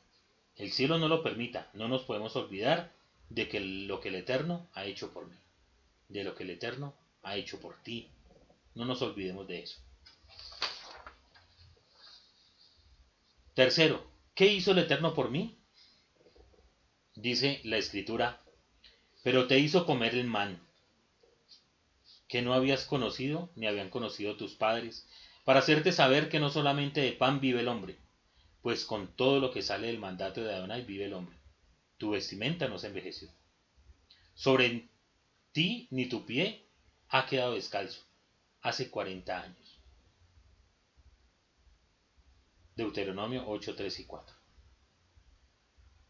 el cielo no lo permita, no nos podemos olvidar de que lo que el Eterno ha hecho por mí, de lo que el Eterno ha hecho por ti. No nos olvidemos de eso. Tercero, ¿qué hizo el Eterno por mí? Dice la escritura, pero te hizo comer el man, que no habías conocido ni habían conocido tus padres, para hacerte saber que no solamente de pan vive el hombre, pues con todo lo que sale del mandato de Adonai vive el hombre. Tu vestimenta no se envejeció. Sobre ti ni tu pie ha quedado descalzo hace 40 años. Deuteronomio 8, 3 y 4.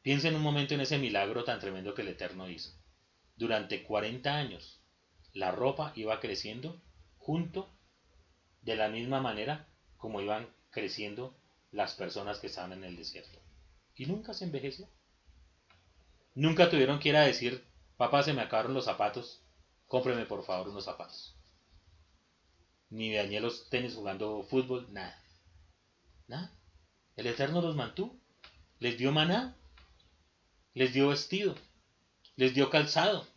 Piensa en un momento en ese milagro tan tremendo que el Eterno hizo. Durante 40 años, la ropa iba creciendo junto de la misma manera como iban creciendo las personas que estaban en el desierto. Y nunca se envejeció. Nunca tuvieron que ir a decir, papá, se me acabaron los zapatos, cómpreme por favor unos zapatos. Ni dañé los tenis jugando fútbol, nada. Nada. El Eterno los mantuvo. Les dio maná. Les dio vestido. Les dio calzado.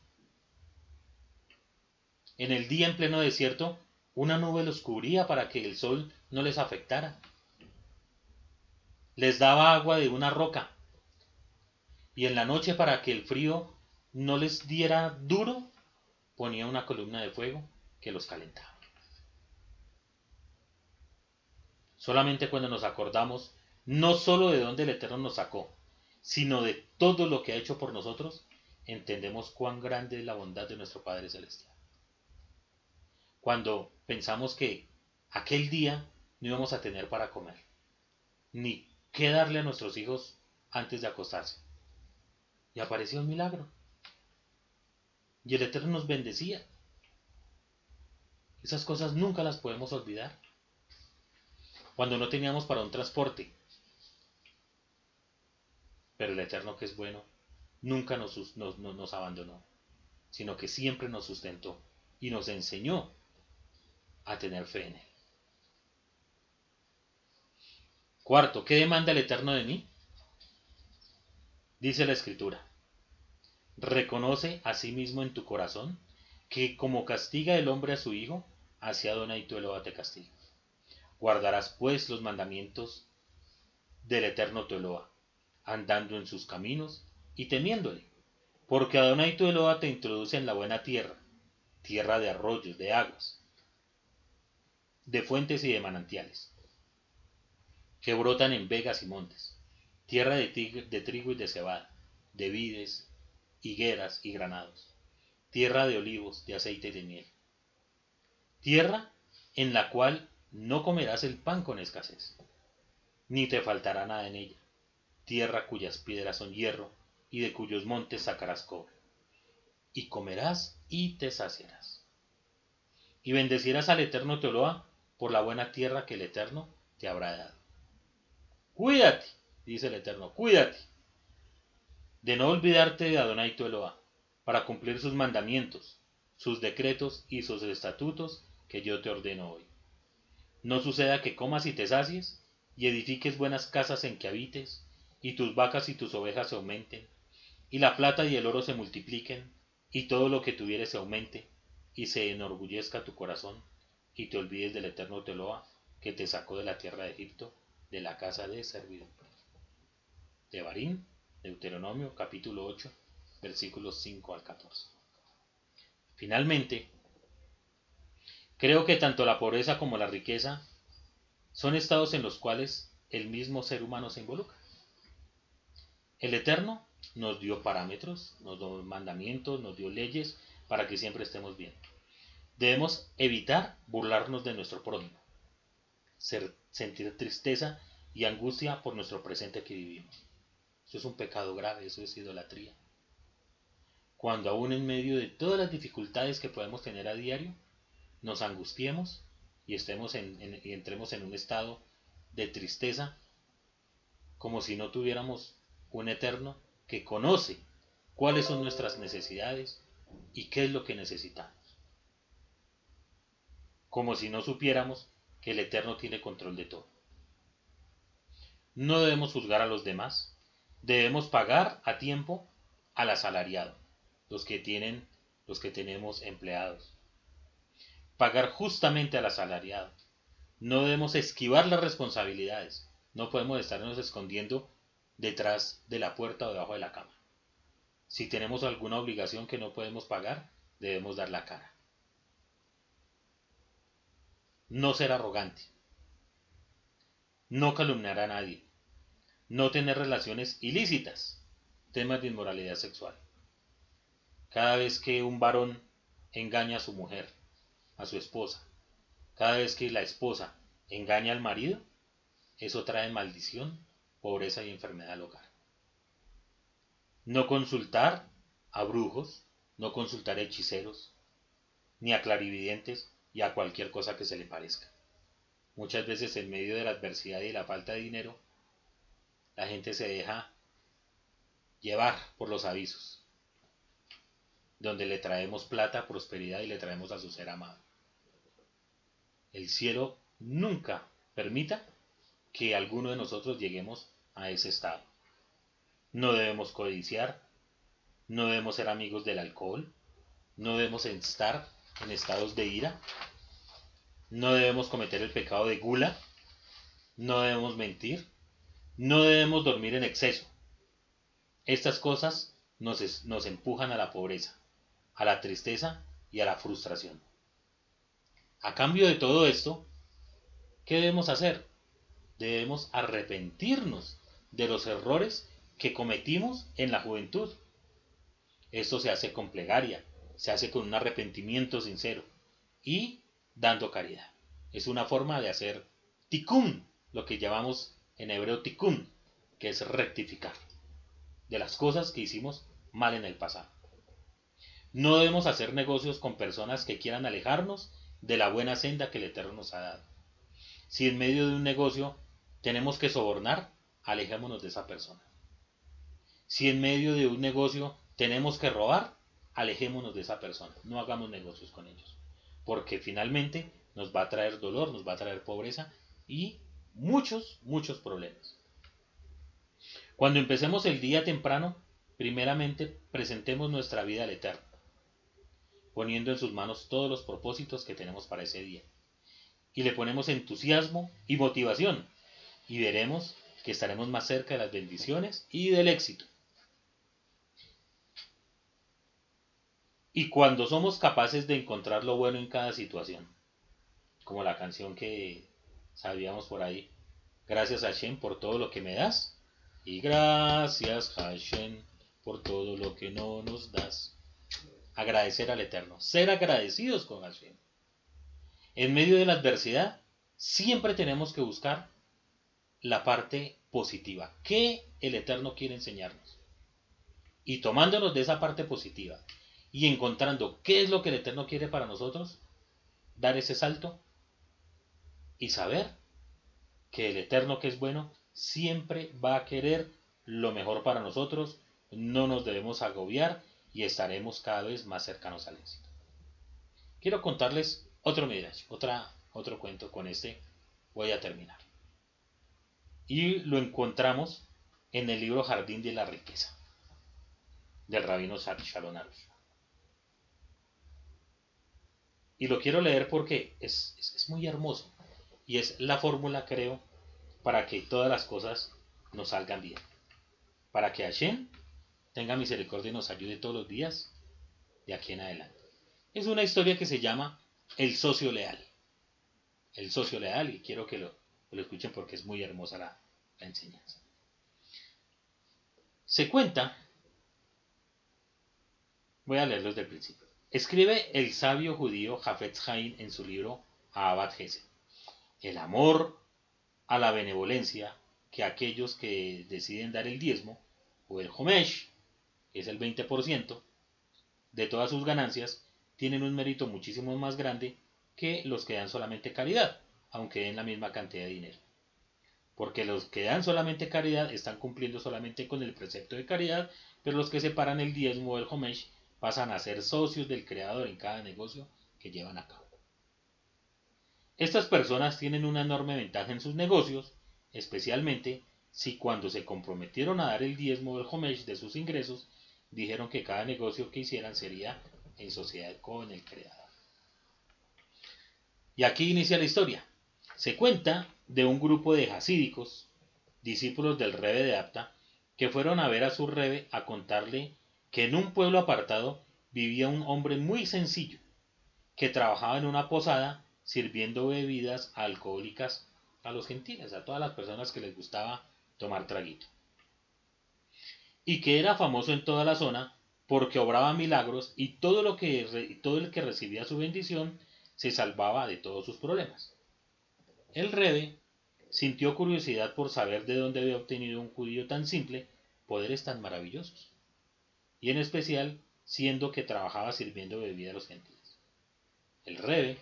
En el día en pleno desierto una nube los cubría para que el sol no les afectara. Les daba agua de una roca. Y en la noche para que el frío no les diera duro, ponía una columna de fuego que los calentaba. Solamente cuando nos acordamos no sólo de dónde el Eterno nos sacó, sino de todo lo que ha hecho por nosotros, entendemos cuán grande es la bondad de nuestro Padre Celestial cuando pensamos que aquel día no íbamos a tener para comer, ni qué darle a nuestros hijos antes de acostarse, Y apareció un milagro. Y el Eterno nos bendecía. Esas cosas nunca las podemos olvidar. Cuando no teníamos para un transporte. Pero el Eterno que es bueno, nunca nos, abandonó, sino que siempre nos sustentó y nos enseñó a tener fe en Él. Cuarto, ¿qué demanda el Eterno de mí? Dice la Escritura, reconoce a sí mismo en tu corazón que como castiga el hombre a su hijo, hacia Adonai tu Eloa te castiga. Guardarás pues los mandamientos del Eterno tu Eloa, andando en sus caminos y temiéndole, porque Adonai tu Eloa te introduce en la buena tierra, tierra de arroyos, de aguas, de fuentes y de manantiales, que brotan en vegas y montes, tierra de, de trigo y de cebada, de vides, higueras y granados, tierra de olivos, de aceite y de miel, tierra en la cual no comerás el pan con escasez, ni te faltará nada en ella, tierra cuyas piedras son hierro, y de cuyos montes sacarás cobre, y comerás y te saciarás. Y bendecirás al Eterno Teoloa por la buena tierra que el Eterno te habrá dado. Cuídate, dice el Eterno, cuídate de no olvidarte de Adonai tu Eloah, para cumplir sus mandamientos, sus decretos y sus estatutos que yo te ordeno hoy. No suceda que comas y te sacies, y edifiques buenas casas en que habites, y tus vacas y tus ovejas se aumenten, y la plata y el oro se multipliquen, y todo lo que tuvieres se aumente, y se enorgullezca tu corazón, y te olvides del eterno Teloa, que te sacó de la tierra de Egipto, de la casa de servidumbre. De Barín Deuteronomio capítulo 8, versículos 5 al 14. Finalmente, creo que tanto la pobreza como la riqueza son estados en los cuales el mismo ser humano se involucra. El Eterno nos dio parámetros, nos dio mandamientos, nos dio leyes para que siempre estemos bien. Debemos evitar burlarnos de nuestro prójimo, sentir tristeza y angustia por nuestro presente que vivimos. Eso es un pecado grave, eso es idolatría. Cuando aún en medio de todas las dificultades que podemos tener a diario, nos angustiemos y, estemos y entremos en un estado de tristeza, como si no tuviéramos un eterno que conoce cuáles son nuestras necesidades y qué es lo que necesitamos. Como si no supiéramos que el Eterno tiene control de todo. No debemos juzgar a los demás, debemos pagar a tiempo al asalariado, los que tienen, los que tenemos empleados. Pagar justamente al asalariado. No debemos esquivar las responsabilidades. No podemos estarnos escondiendo detrás de la puerta o debajo de la cama. Si tenemos alguna obligación que no podemos pagar, debemos dar la cara. No ser arrogante. No calumniar a nadie no tener relaciones ilícitas, temas de inmoralidad sexual. Cada vez que un varón engaña a su mujer, a su esposa, cada vez que la esposa engaña al marido, eso trae maldición, pobreza y enfermedad al hogar. No consultar a brujos, no consultar a hechiceros, ni a clarividentes y a cualquier cosa que se le parezca. Muchas veces en medio de la adversidad y la falta de dinero, la gente se deja llevar por los avisos, donde le traemos plata, prosperidad y le traemos a su ser amado. El cielo nunca permita que alguno de nosotros lleguemos a ese estado. No debemos codiciar, no debemos ser amigos del alcohol, no debemos estar en estados de ira, no debemos cometer el pecado de gula, no debemos mentir, no debemos dormir en exceso. Estas cosas nos, nos empujan a la pobreza, a la tristeza y a la frustración. A cambio de todo esto, ¿qué debemos hacer? Debemos arrepentirnos de los errores que cometimos en la juventud. Esto se hace con plegaria, se hace con un arrepentimiento sincero y dando caridad. Es una forma de hacer tikkun, lo que llamamos en hebreo tikkun, que es rectificar. de las cosas que hicimos mal en el pasado. No debemos hacer negocios con personas que quieran alejarnos de la buena senda que el Eterno nos ha dado. Si en medio de un negocio tenemos que sobornar, alejémonos de esa persona. Si en medio de un negocio tenemos que robar, alejémonos de esa persona. No hagamos negocios con ellos. Porque finalmente nos va a traer dolor, nos va a traer pobreza y muchos, muchos problemas. Cuando empecemos el día temprano, primeramente presentemos nuestra vida al Eterno, poniendo en sus manos todos los propósitos que tenemos para ese día. Y le ponemos entusiasmo y motivación, y veremos que estaremos más cerca de las bendiciones y del éxito. Y cuando somos capaces de encontrar lo bueno en cada situación, como la canción que sabíamos por ahí, gracias Hashem por todo lo que me das, y gracias Hashem por todo lo que no nos das. Agradecer al Eterno, ser agradecidos con Hashem. En medio de la adversidad, siempre tenemos que buscar la parte positiva. ¿Qué el Eterno quiere enseñarnos? Y tomándonos de esa parte positiva y encontrando qué es lo que el Eterno quiere para nosotros, dar ese salto y saber que el Eterno que es bueno siempre va a querer lo mejor para nosotros, no nos debemos agobiar y estaremos cada vez más cercanos al éxito. Quiero contarles otro midrash, otra, otro cuento con este voy a terminar. Y lo encontramos en el libro Jardín de la Riqueza del rabino Shalom Arush. Y lo quiero leer porque es, es, muy hermoso. Y es la fórmula, creo, para que todas las cosas nos salgan bien. Para que Hashem tenga misericordia y nos ayude todos los días de aquí en adelante. Es una historia que se llama El socio leal. El socio leal, y quiero que lo, lo escuchen porque es muy hermosa la, enseñanza. Se cuenta, voy a leerlo desde el principio. Escribe el sabio judío Jafetz Haim en su libro Abad Gesed. El amor a la benevolencia que aquellos que deciden dar el diezmo, o el homesh, que es el 20% de todas sus ganancias, tienen un mérito muchísimo más grande que los que dan solamente caridad, aunque den la misma cantidad de dinero. Porque los que dan solamente caridad están cumpliendo solamente con el precepto de caridad, pero los que separan el diezmo o el homesh pasan a ser socios del creador en cada negocio que llevan a cabo. Estas personas tienen una enorme ventaja en sus negocios, especialmente si cuando se comprometieron a dar el diezmo del homesh de sus ingresos, dijeron que cada negocio que hicieran sería en sociedad con el creador. Y aquí inicia la historia. Se cuenta de un grupo de hasídicos, discípulos del Rebe de Apta, que fueron a ver a su Rebe a contarle que en un pueblo apartado vivía un hombre muy sencillo, que trabajaba en una posada sirviendo bebidas alcohólicas a los gentiles, a todas las personas que les gustaba tomar traguito. Y que era famoso en toda la zona porque obraba milagros y todo, lo que, todo el que recibía su bendición se salvaba de todos sus problemas. El rebe sintió curiosidad por saber de dónde había obtenido un judío tan simple poderes tan maravillosos y en especial siendo que trabajaba sirviendo bebida a los gentiles. El rebe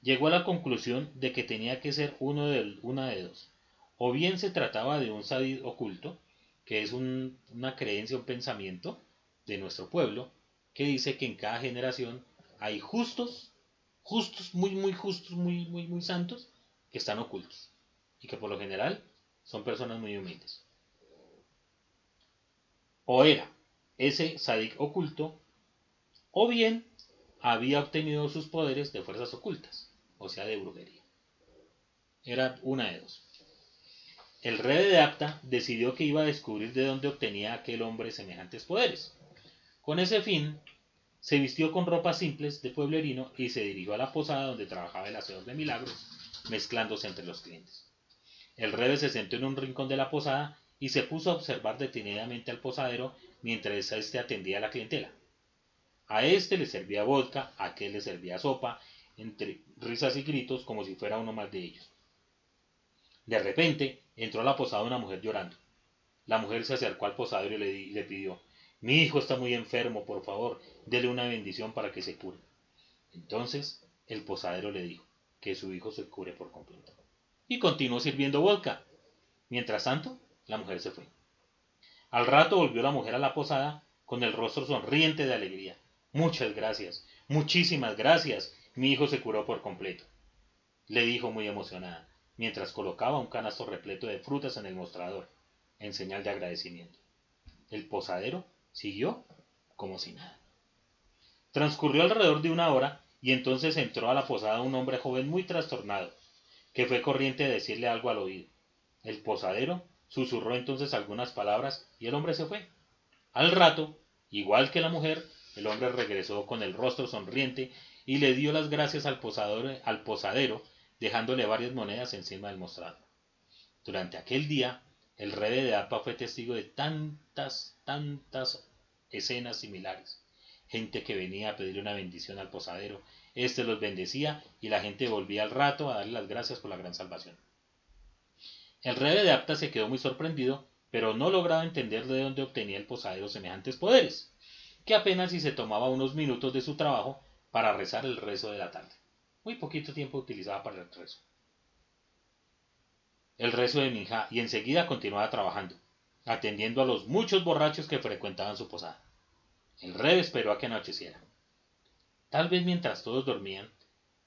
llegó a la conclusión de que tenía que ser uno de, una de dos. O bien se trataba de un sadid oculto, que es una creencia, un pensamiento de nuestro pueblo, que dice que en cada generación hay justos, justos, muy, muy justos, muy, muy, muy santos, que están ocultos. Y que por lo general son personas muy humildes. O era ese sadik oculto, o bien había obtenido sus poderes de fuerzas ocultas, o sea, de brujería. Era una de dos. El rey de Apta decidió que iba a descubrir de dónde obtenía aquel hombre semejantes poderes. Con ese fin, se vistió con ropas simples de pueblerino y se dirigió a la posada donde trabajaba el hacedor de milagros, mezclándose entre los clientes. El rey se sentó en un rincón de la posada y se puso a observar detenidamente al posadero mientras éste atendía a la clientela. A este le servía vodka, a aquel le servía sopa, entre risas y gritos como si fuera uno más de ellos. De repente entró a la posada una mujer llorando. La mujer se acercó al posadero y le, le pidió, mi hijo está muy enfermo, por favor, dele una bendición para que se cure. Entonces el posadero le dijo que su hijo se cure por completo. Y continuó sirviendo vodka. Mientras tanto, la mujer se fue. Al rato volvió la mujer a la posada con el rostro sonriente de alegría. Muchas gracias, muchísimas gracias. Mi hijo se curó por completo. Le dijo muy emocionada, mientras colocaba un canasto repleto de frutas en el mostrador, en señal de agradecimiento. El posadero siguió como si nada. Transcurrió alrededor de una hora y entonces entró a la posada un hombre joven muy trastornado, que fue corriente de decirle algo al oído. El posadero susurró entonces algunas palabras y el hombre se fue. Al rato, igual que la mujer, el hombre regresó con el rostro sonriente y le dio las gracias al posadero, al posadero dejándole varias monedas encima del mostrador. Durante aquel día, el rey de APA fue testigo de tantas, tantas escenas similares. Gente que venía a pedirle una bendición al posadero, éste los bendecía y la gente volvía al rato a darle las gracias por la gran salvación. El rey de Apta se quedó muy sorprendido, pero no lograba entender de dónde obtenía el posadero semejantes poderes, que apenas si se tomaba unos minutos de su trabajo para rezar el rezo de la tarde. Muy poquito tiempo utilizaba para el rezo. El rezo de Minja y enseguida continuaba trabajando, atendiendo a los muchos borrachos que frecuentaban su posada. El rey esperó a que anocheciera. Tal vez mientras todos dormían,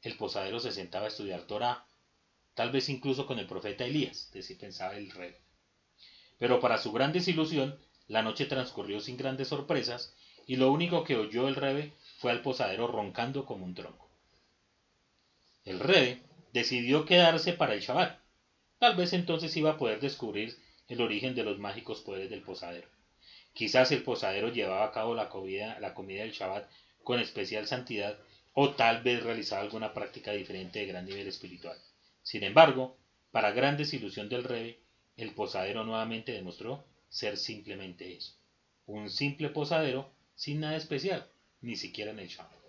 el posadero se sentaba a estudiar Torah, tal vez incluso con el profeta Elías, de si pensaba el rey. Pero para su gran desilusión, la noche transcurrió sin grandes sorpresas y lo único que oyó el rey fue al posadero roncando como un tronco. El rey decidió quedarse para el Shabbat. Tal vez entonces iba a poder descubrir el origen de los mágicos poderes del posadero. Quizás el posadero llevaba a cabo la comida, la comida del Shabbat con especial santidad o tal vez realizaba alguna práctica diferente de gran nivel espiritual. Sin embargo, para gran desilusión del rey, el posadero nuevamente demostró ser simplemente eso, un simple posadero sin nada especial, ni siquiera en el Shabbat.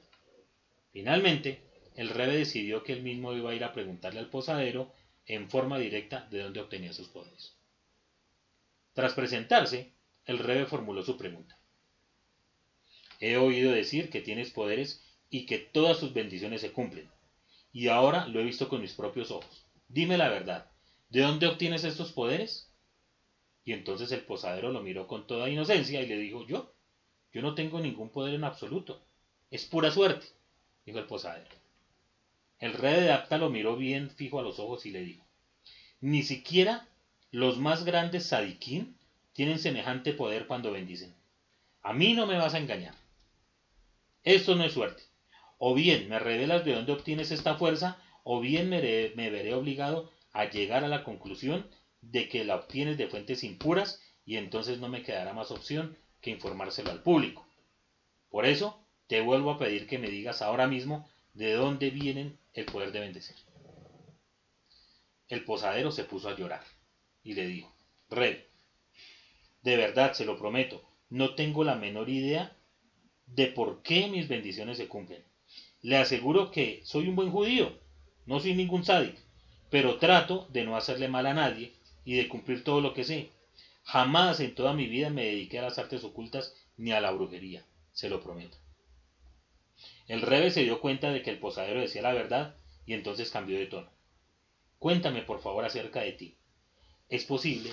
Finalmente, el rey decidió que él mismo iba a ir a preguntarle al posadero en forma directa de dónde obtenía sus poderes. Tras presentarse, el rebe formuló su pregunta. He oído decir que tienes poderes y que todas sus bendiciones se cumplen, y ahora lo he visto con mis propios ojos. Dime la verdad, ¿de dónde obtienes estos poderes? Y entonces el posadero lo miró con toda inocencia y le dijo, yo, yo no tengo ningún poder en absoluto, es pura suerte, dijo el posadero. El rey de Apta lo miró bien fijo a los ojos y le dijo, ni siquiera los más grandes sadiquín tienen semejante poder cuando bendicen. A mí no me vas a engañar. Esto no es suerte. O bien me revelas de dónde obtienes esta fuerza, o bien me, veré obligado a llegar a la conclusión de que la obtienes de fuentes impuras y entonces no me quedará más opción que informárselo al público. Por eso, te vuelvo a pedir que me digas ahora mismo de dónde vienen el poder de bendecir. El posadero se puso a llorar y le dijo, Rey, de verdad, se lo prometo, no tengo la menor idea de por qué mis bendiciones se cumplen. Le aseguro que soy un buen judío, no soy ningún sádico, pero trato de no hacerle mal a nadie y de cumplir todo lo que sé. Jamás en toda mi vida me dediqué a las artes ocultas ni a la brujería, se lo prometo. El rebe se dio cuenta de que el posadero decía la verdad y entonces cambió de tono. Cuéntame por favor acerca de ti. ¿Es posible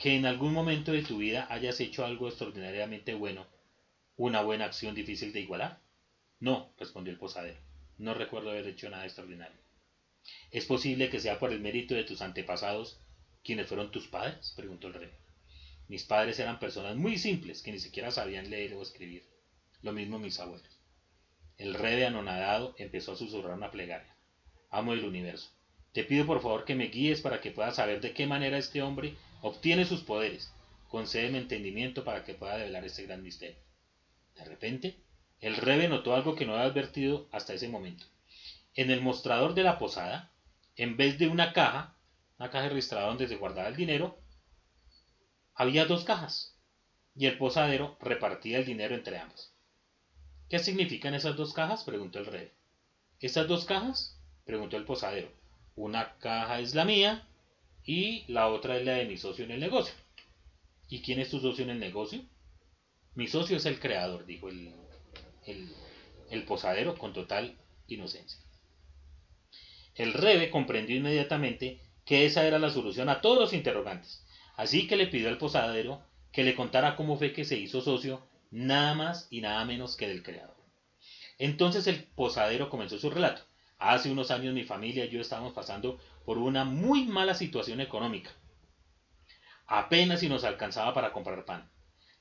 que en algún momento de tu vida hayas hecho algo extraordinariamente bueno, una buena acción difícil de igualar? No, respondió el posadero. No recuerdo haber hecho nada extraordinario. ¿Es posible que sea por el mérito de tus antepasados quienes fueron tus padres? preguntó el rey. Mis padres eran personas muy simples que ni siquiera sabían leer o escribir. Lo mismo mis abuelos. El rey de anonadado empezó a susurrar una plegaria. Amo del universo. Te pido por favor que me guíes para que pueda saber de qué manera este hombre obtiene sus poderes. Concédeme entendimiento para que pueda develar este gran misterio. De repente, el rebe notó algo que no había advertido hasta ese momento. En el mostrador de la posada, en vez de una caja, una caja registrada donde se guardaba el dinero, había dos cajas, y el posadero repartía el dinero entre ambas. ¿Qué significan esas dos cajas? preguntó el rey. ¿Estas dos cajas? preguntó el posadero. Una caja es la mía y la otra es la de mi socio en el negocio. ¿Y quién es tu socio en el negocio? Mi socio es el creador, dijo el, posadero con total inocencia. El rebe comprendió inmediatamente que esa era la solución a todos los interrogantes, así que le pidió al posadero que le contara cómo fue que se hizo socio nada más y nada menos que del creador. Entonces el posadero comenzó su relato. Hace unos años mi familia y yo estábamos pasando por una muy mala situación económica. Apenas si nos alcanzaba para comprar pan.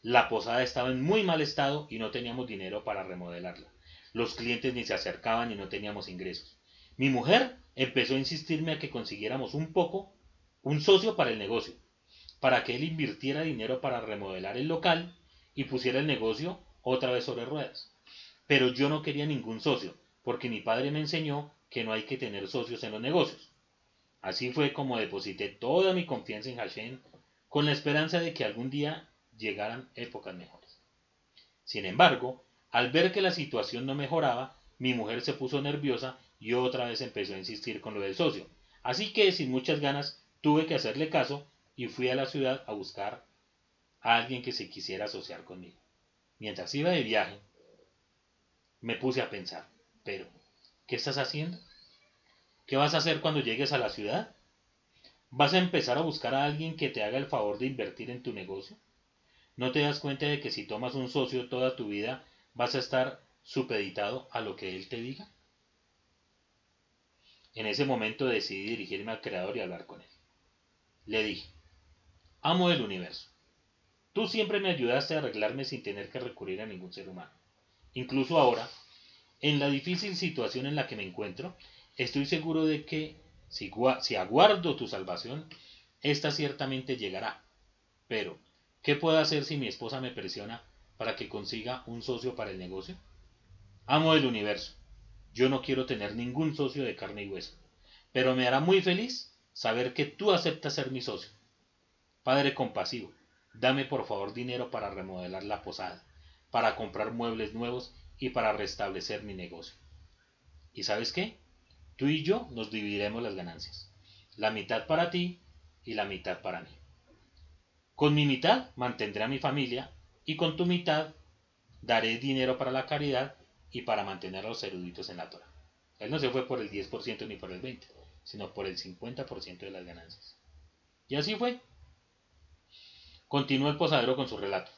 La posada estaba en muy mal estado y no teníamos dinero para remodelarla. Los clientes ni se acercaban y no teníamos ingresos. Mi mujer empezó a insistirme a que consiguiéramos un poco, un socio para el negocio, para que él invirtiera dinero para remodelar el local y pusiera el negocio otra vez sobre ruedas. Pero yo no quería ningún socio, porque mi padre me enseñó que no hay que tener socios en los negocios. Así fue como deposité toda mi confianza en Hashem, con la esperanza de que algún día llegaran épocas mejores. Sin embargo, al ver que la situación no mejoraba, mi mujer se puso nerviosa y otra vez empezó a insistir con lo del socio. Así que, sin muchas ganas, tuve que hacerle caso y fui a la ciudad a buscar a alguien que se quisiera asociar conmigo. Mientras iba de viaje, me puse a pensar, pero, ¿qué estás haciendo? ¿Qué vas a hacer cuando llegues a la ciudad? ¿Vas a empezar a buscar a alguien que te haga el favor de invertir en tu negocio? ¿No te das cuenta de que si tomas un socio toda tu vida vas a estar supeditado a lo que él te diga? En ese momento decidí dirigirme al creador y hablar con él. Le dije, amo del universo, tú siempre me ayudaste a arreglarme sin tener que recurrir a ningún ser humano. Incluso ahora, en la difícil situación en la que me encuentro, estoy seguro de que si, si aguardo tu salvación, esta ciertamente llegará. Pero, ¿Qué puedo hacer si mi esposa me presiona para que consiga un socio para el negocio? Amo del universo. Yo no quiero tener ningún socio de carne y hueso, pero me hará muy feliz saber que tú aceptas ser mi socio. Padre compasivo, dame por favor dinero para remodelar la posada, para comprar muebles nuevos y para restablecer mi negocio. ¿Y sabes qué? Tú y yo nos dividiremos las ganancias. La mitad para ti y la mitad para mí. Con mi mitad mantendré a mi familia y con tu mitad daré dinero para la caridad y para mantener a los eruditos en la Torah. Él no se fue por el 10% ni por el 20%, sino por el 50% de las ganancias. Y así fue. Continuó el posadero con su relato.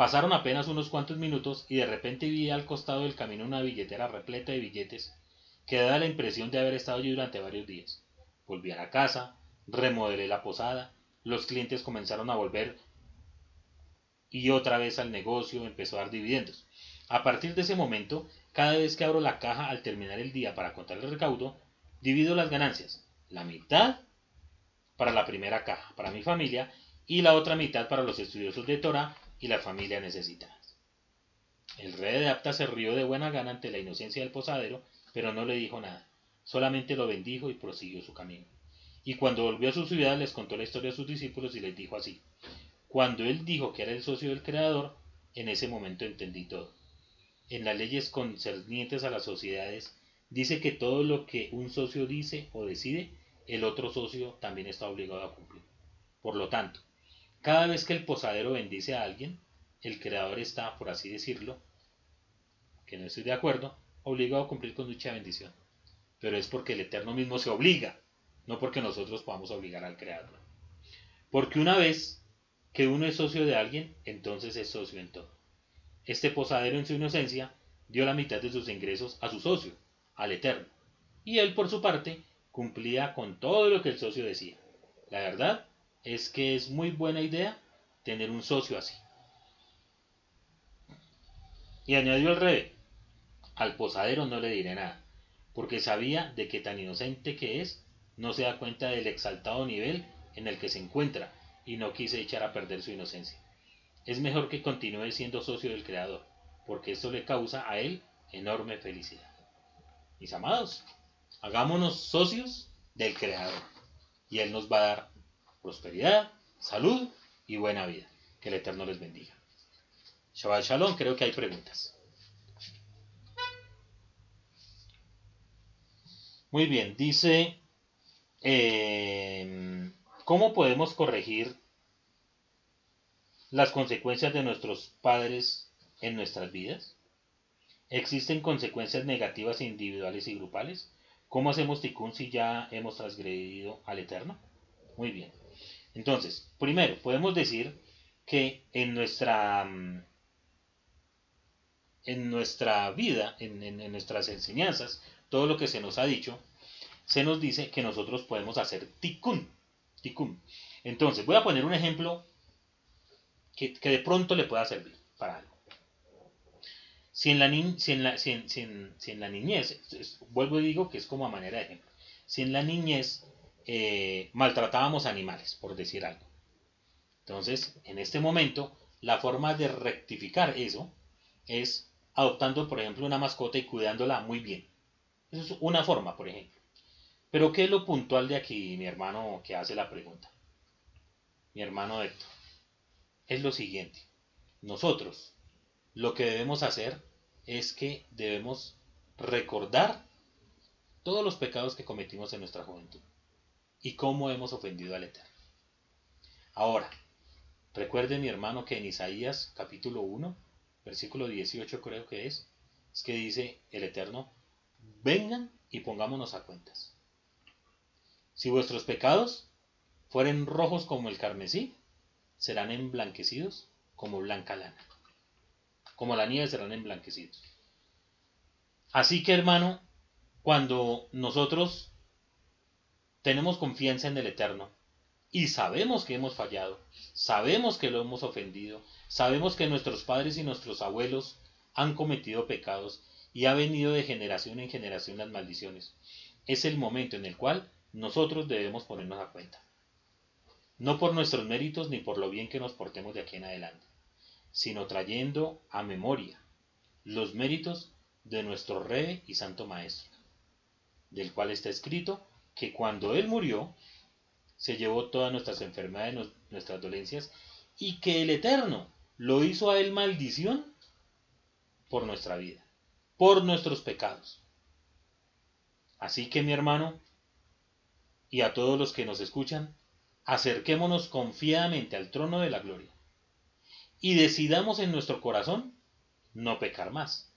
Pasaron apenas unos cuantos minutos y de repente vi al costado del camino una billetera repleta de billetes que daba la impresión de haber estado allí durante varios días. Volví a la casa, remodelé la posada los clientes comenzaron a volver y otra vez al negocio empezó a dar dividendos. A partir de ese momento, cada vez que abro la caja al terminar el día para contar el recaudo, divido las ganancias. La mitad para la primera caja, para mi familia, y la otra mitad para los estudiosos de Torah y las familias necesitadas. El rey de Apta se rió de buena gana ante la inocencia del posadero, pero no le dijo nada. Solamente lo bendijo y prosiguió su camino. Y cuando volvió a su ciudad les contó la historia a sus discípulos y les dijo así. Cuando él dijo que era el socio del Creador, en ese momento entendí todo. En las leyes concernientes a las sociedades dice que todo lo que un socio dice o decide, el otro socio también está obligado a cumplir. Por lo tanto, cada vez que el posadero bendice a alguien, el creador está, por así decirlo, que no estoy de acuerdo, obligado a cumplir con dicha bendición. Pero es porque el Eterno mismo se obliga no porque nosotros podamos obligar al creador. Porque una vez que uno es socio de alguien, entonces es socio en todo. Este posadero en su inocencia dio la mitad de sus ingresos a su socio, al Eterno, y él por su parte cumplía con todo lo que el socio decía. La verdad es que es muy buena idea tener un socio así. Y añadió el rey, al posadero no le diré nada, porque sabía de que tan inocente que es, no se da cuenta del exaltado nivel en el que se encuentra y no quise echar a perder su inocencia. Es mejor que continúe siendo socio del Creador, porque esto le causa a él enorme felicidad. Mis amados, hagámonos socios del Creador y Él nos va a dar prosperidad, salud y buena vida. Que el Eterno les bendiga. Shabbat Shalom, creo que hay preguntas. Muy bien, dice Em, ¿Cómo podemos corregir las consecuencias de nuestros padres en nuestras vidas? ¿Existen consecuencias negativas individuales y grupales? ¿Cómo hacemos ticún si ya hemos transgredido al Eterno? Muy bien. Entonces, primero, podemos decir que en nuestra, mm, en nuestra vida, en, nuestras enseñanzas, todo lo que se nos ha dicho, se nos dice que nosotros podemos hacer tikkun. tikkun. Entonces, voy a poner un ejemplo que, de pronto le pueda servir para algo. Si en la, si en la, si en, la niñez, vuelvo y digo que es como a manera de ejemplo, si en la niñez eh, maltratábamos animales, por decir algo. Entonces, en este momento, la forma de rectificar eso es adoptando, por ejemplo, una mascota y cuidándola muy bien. Eso es una forma, por ejemplo. Pero ¿qué es lo puntual de aquí, mi hermano que hace la pregunta? Mi hermano Héctor. Es lo siguiente. Nosotros lo que debemos hacer es que debemos recordar todos los pecados que cometimos en nuestra juventud y cómo hemos ofendido al Eterno. Ahora, recuerde mi hermano que en Isaías capítulo 1, versículo 18 creo que es, es que dice el Eterno, vengan y pongámonos a cuentas. Si vuestros pecados fueren rojos como el carmesí, serán emblanquecidos como blanca lana. Como la nieve serán emblanquecidos. Así que hermano, cuando nosotros tenemos confianza en el Eterno y sabemos que hemos fallado, sabemos que lo hemos ofendido, sabemos que nuestros padres y nuestros abuelos han cometido pecados y ha venido de generación en generación las maldiciones. Es el momento en el cual nosotros debemos ponernos a cuenta. No por nuestros méritos ni por lo bien que nos portemos de aquí en adelante, sino trayendo a memoria los méritos de nuestro Rey y Santo Maestro, del cual está escrito que cuando Él murió, se llevó todas nuestras enfermedades, nuestras dolencias, y que el Eterno lo hizo a Él maldición por nuestra vida, por nuestros pecados. Así que mi hermano, y a todos los que nos escuchan, acerquémonos confiadamente al trono de la gloria y decidamos en nuestro corazón no pecar más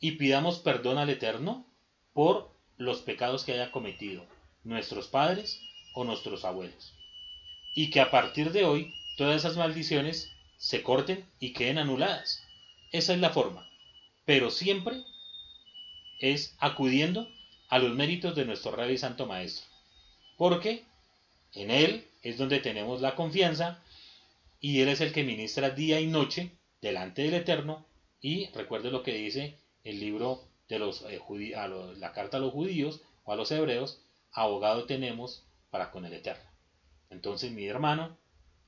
y pidamos perdón al Eterno por los pecados que haya cometido nuestros padres o nuestros abuelos. Y que a partir de hoy todas esas maldiciones se corten y queden anuladas. Esa es la forma. Pero siempre es acudiendo a los méritos de nuestro Rey y Santo Maestro. Porque en Él es donde tenemos la confianza y Él es el que ministra día y noche delante del Eterno. Y recuerde lo que dice el libro de los, eh, la carta a los judíos o a los hebreos, abogado tenemos para con el Eterno. Entonces, mi hermano,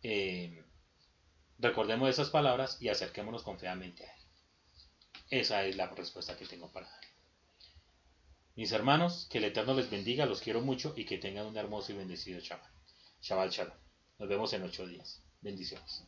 eh, recordemos esas palabras y acerquémonos confiadamente a Él. Esa es la respuesta que tengo para dar. Mis hermanos, que el Eterno les bendiga, los quiero mucho y que tengan un hermoso y bendecido Shabbat. Shabbat Shalom. Nos vemos en ocho días. Bendiciones.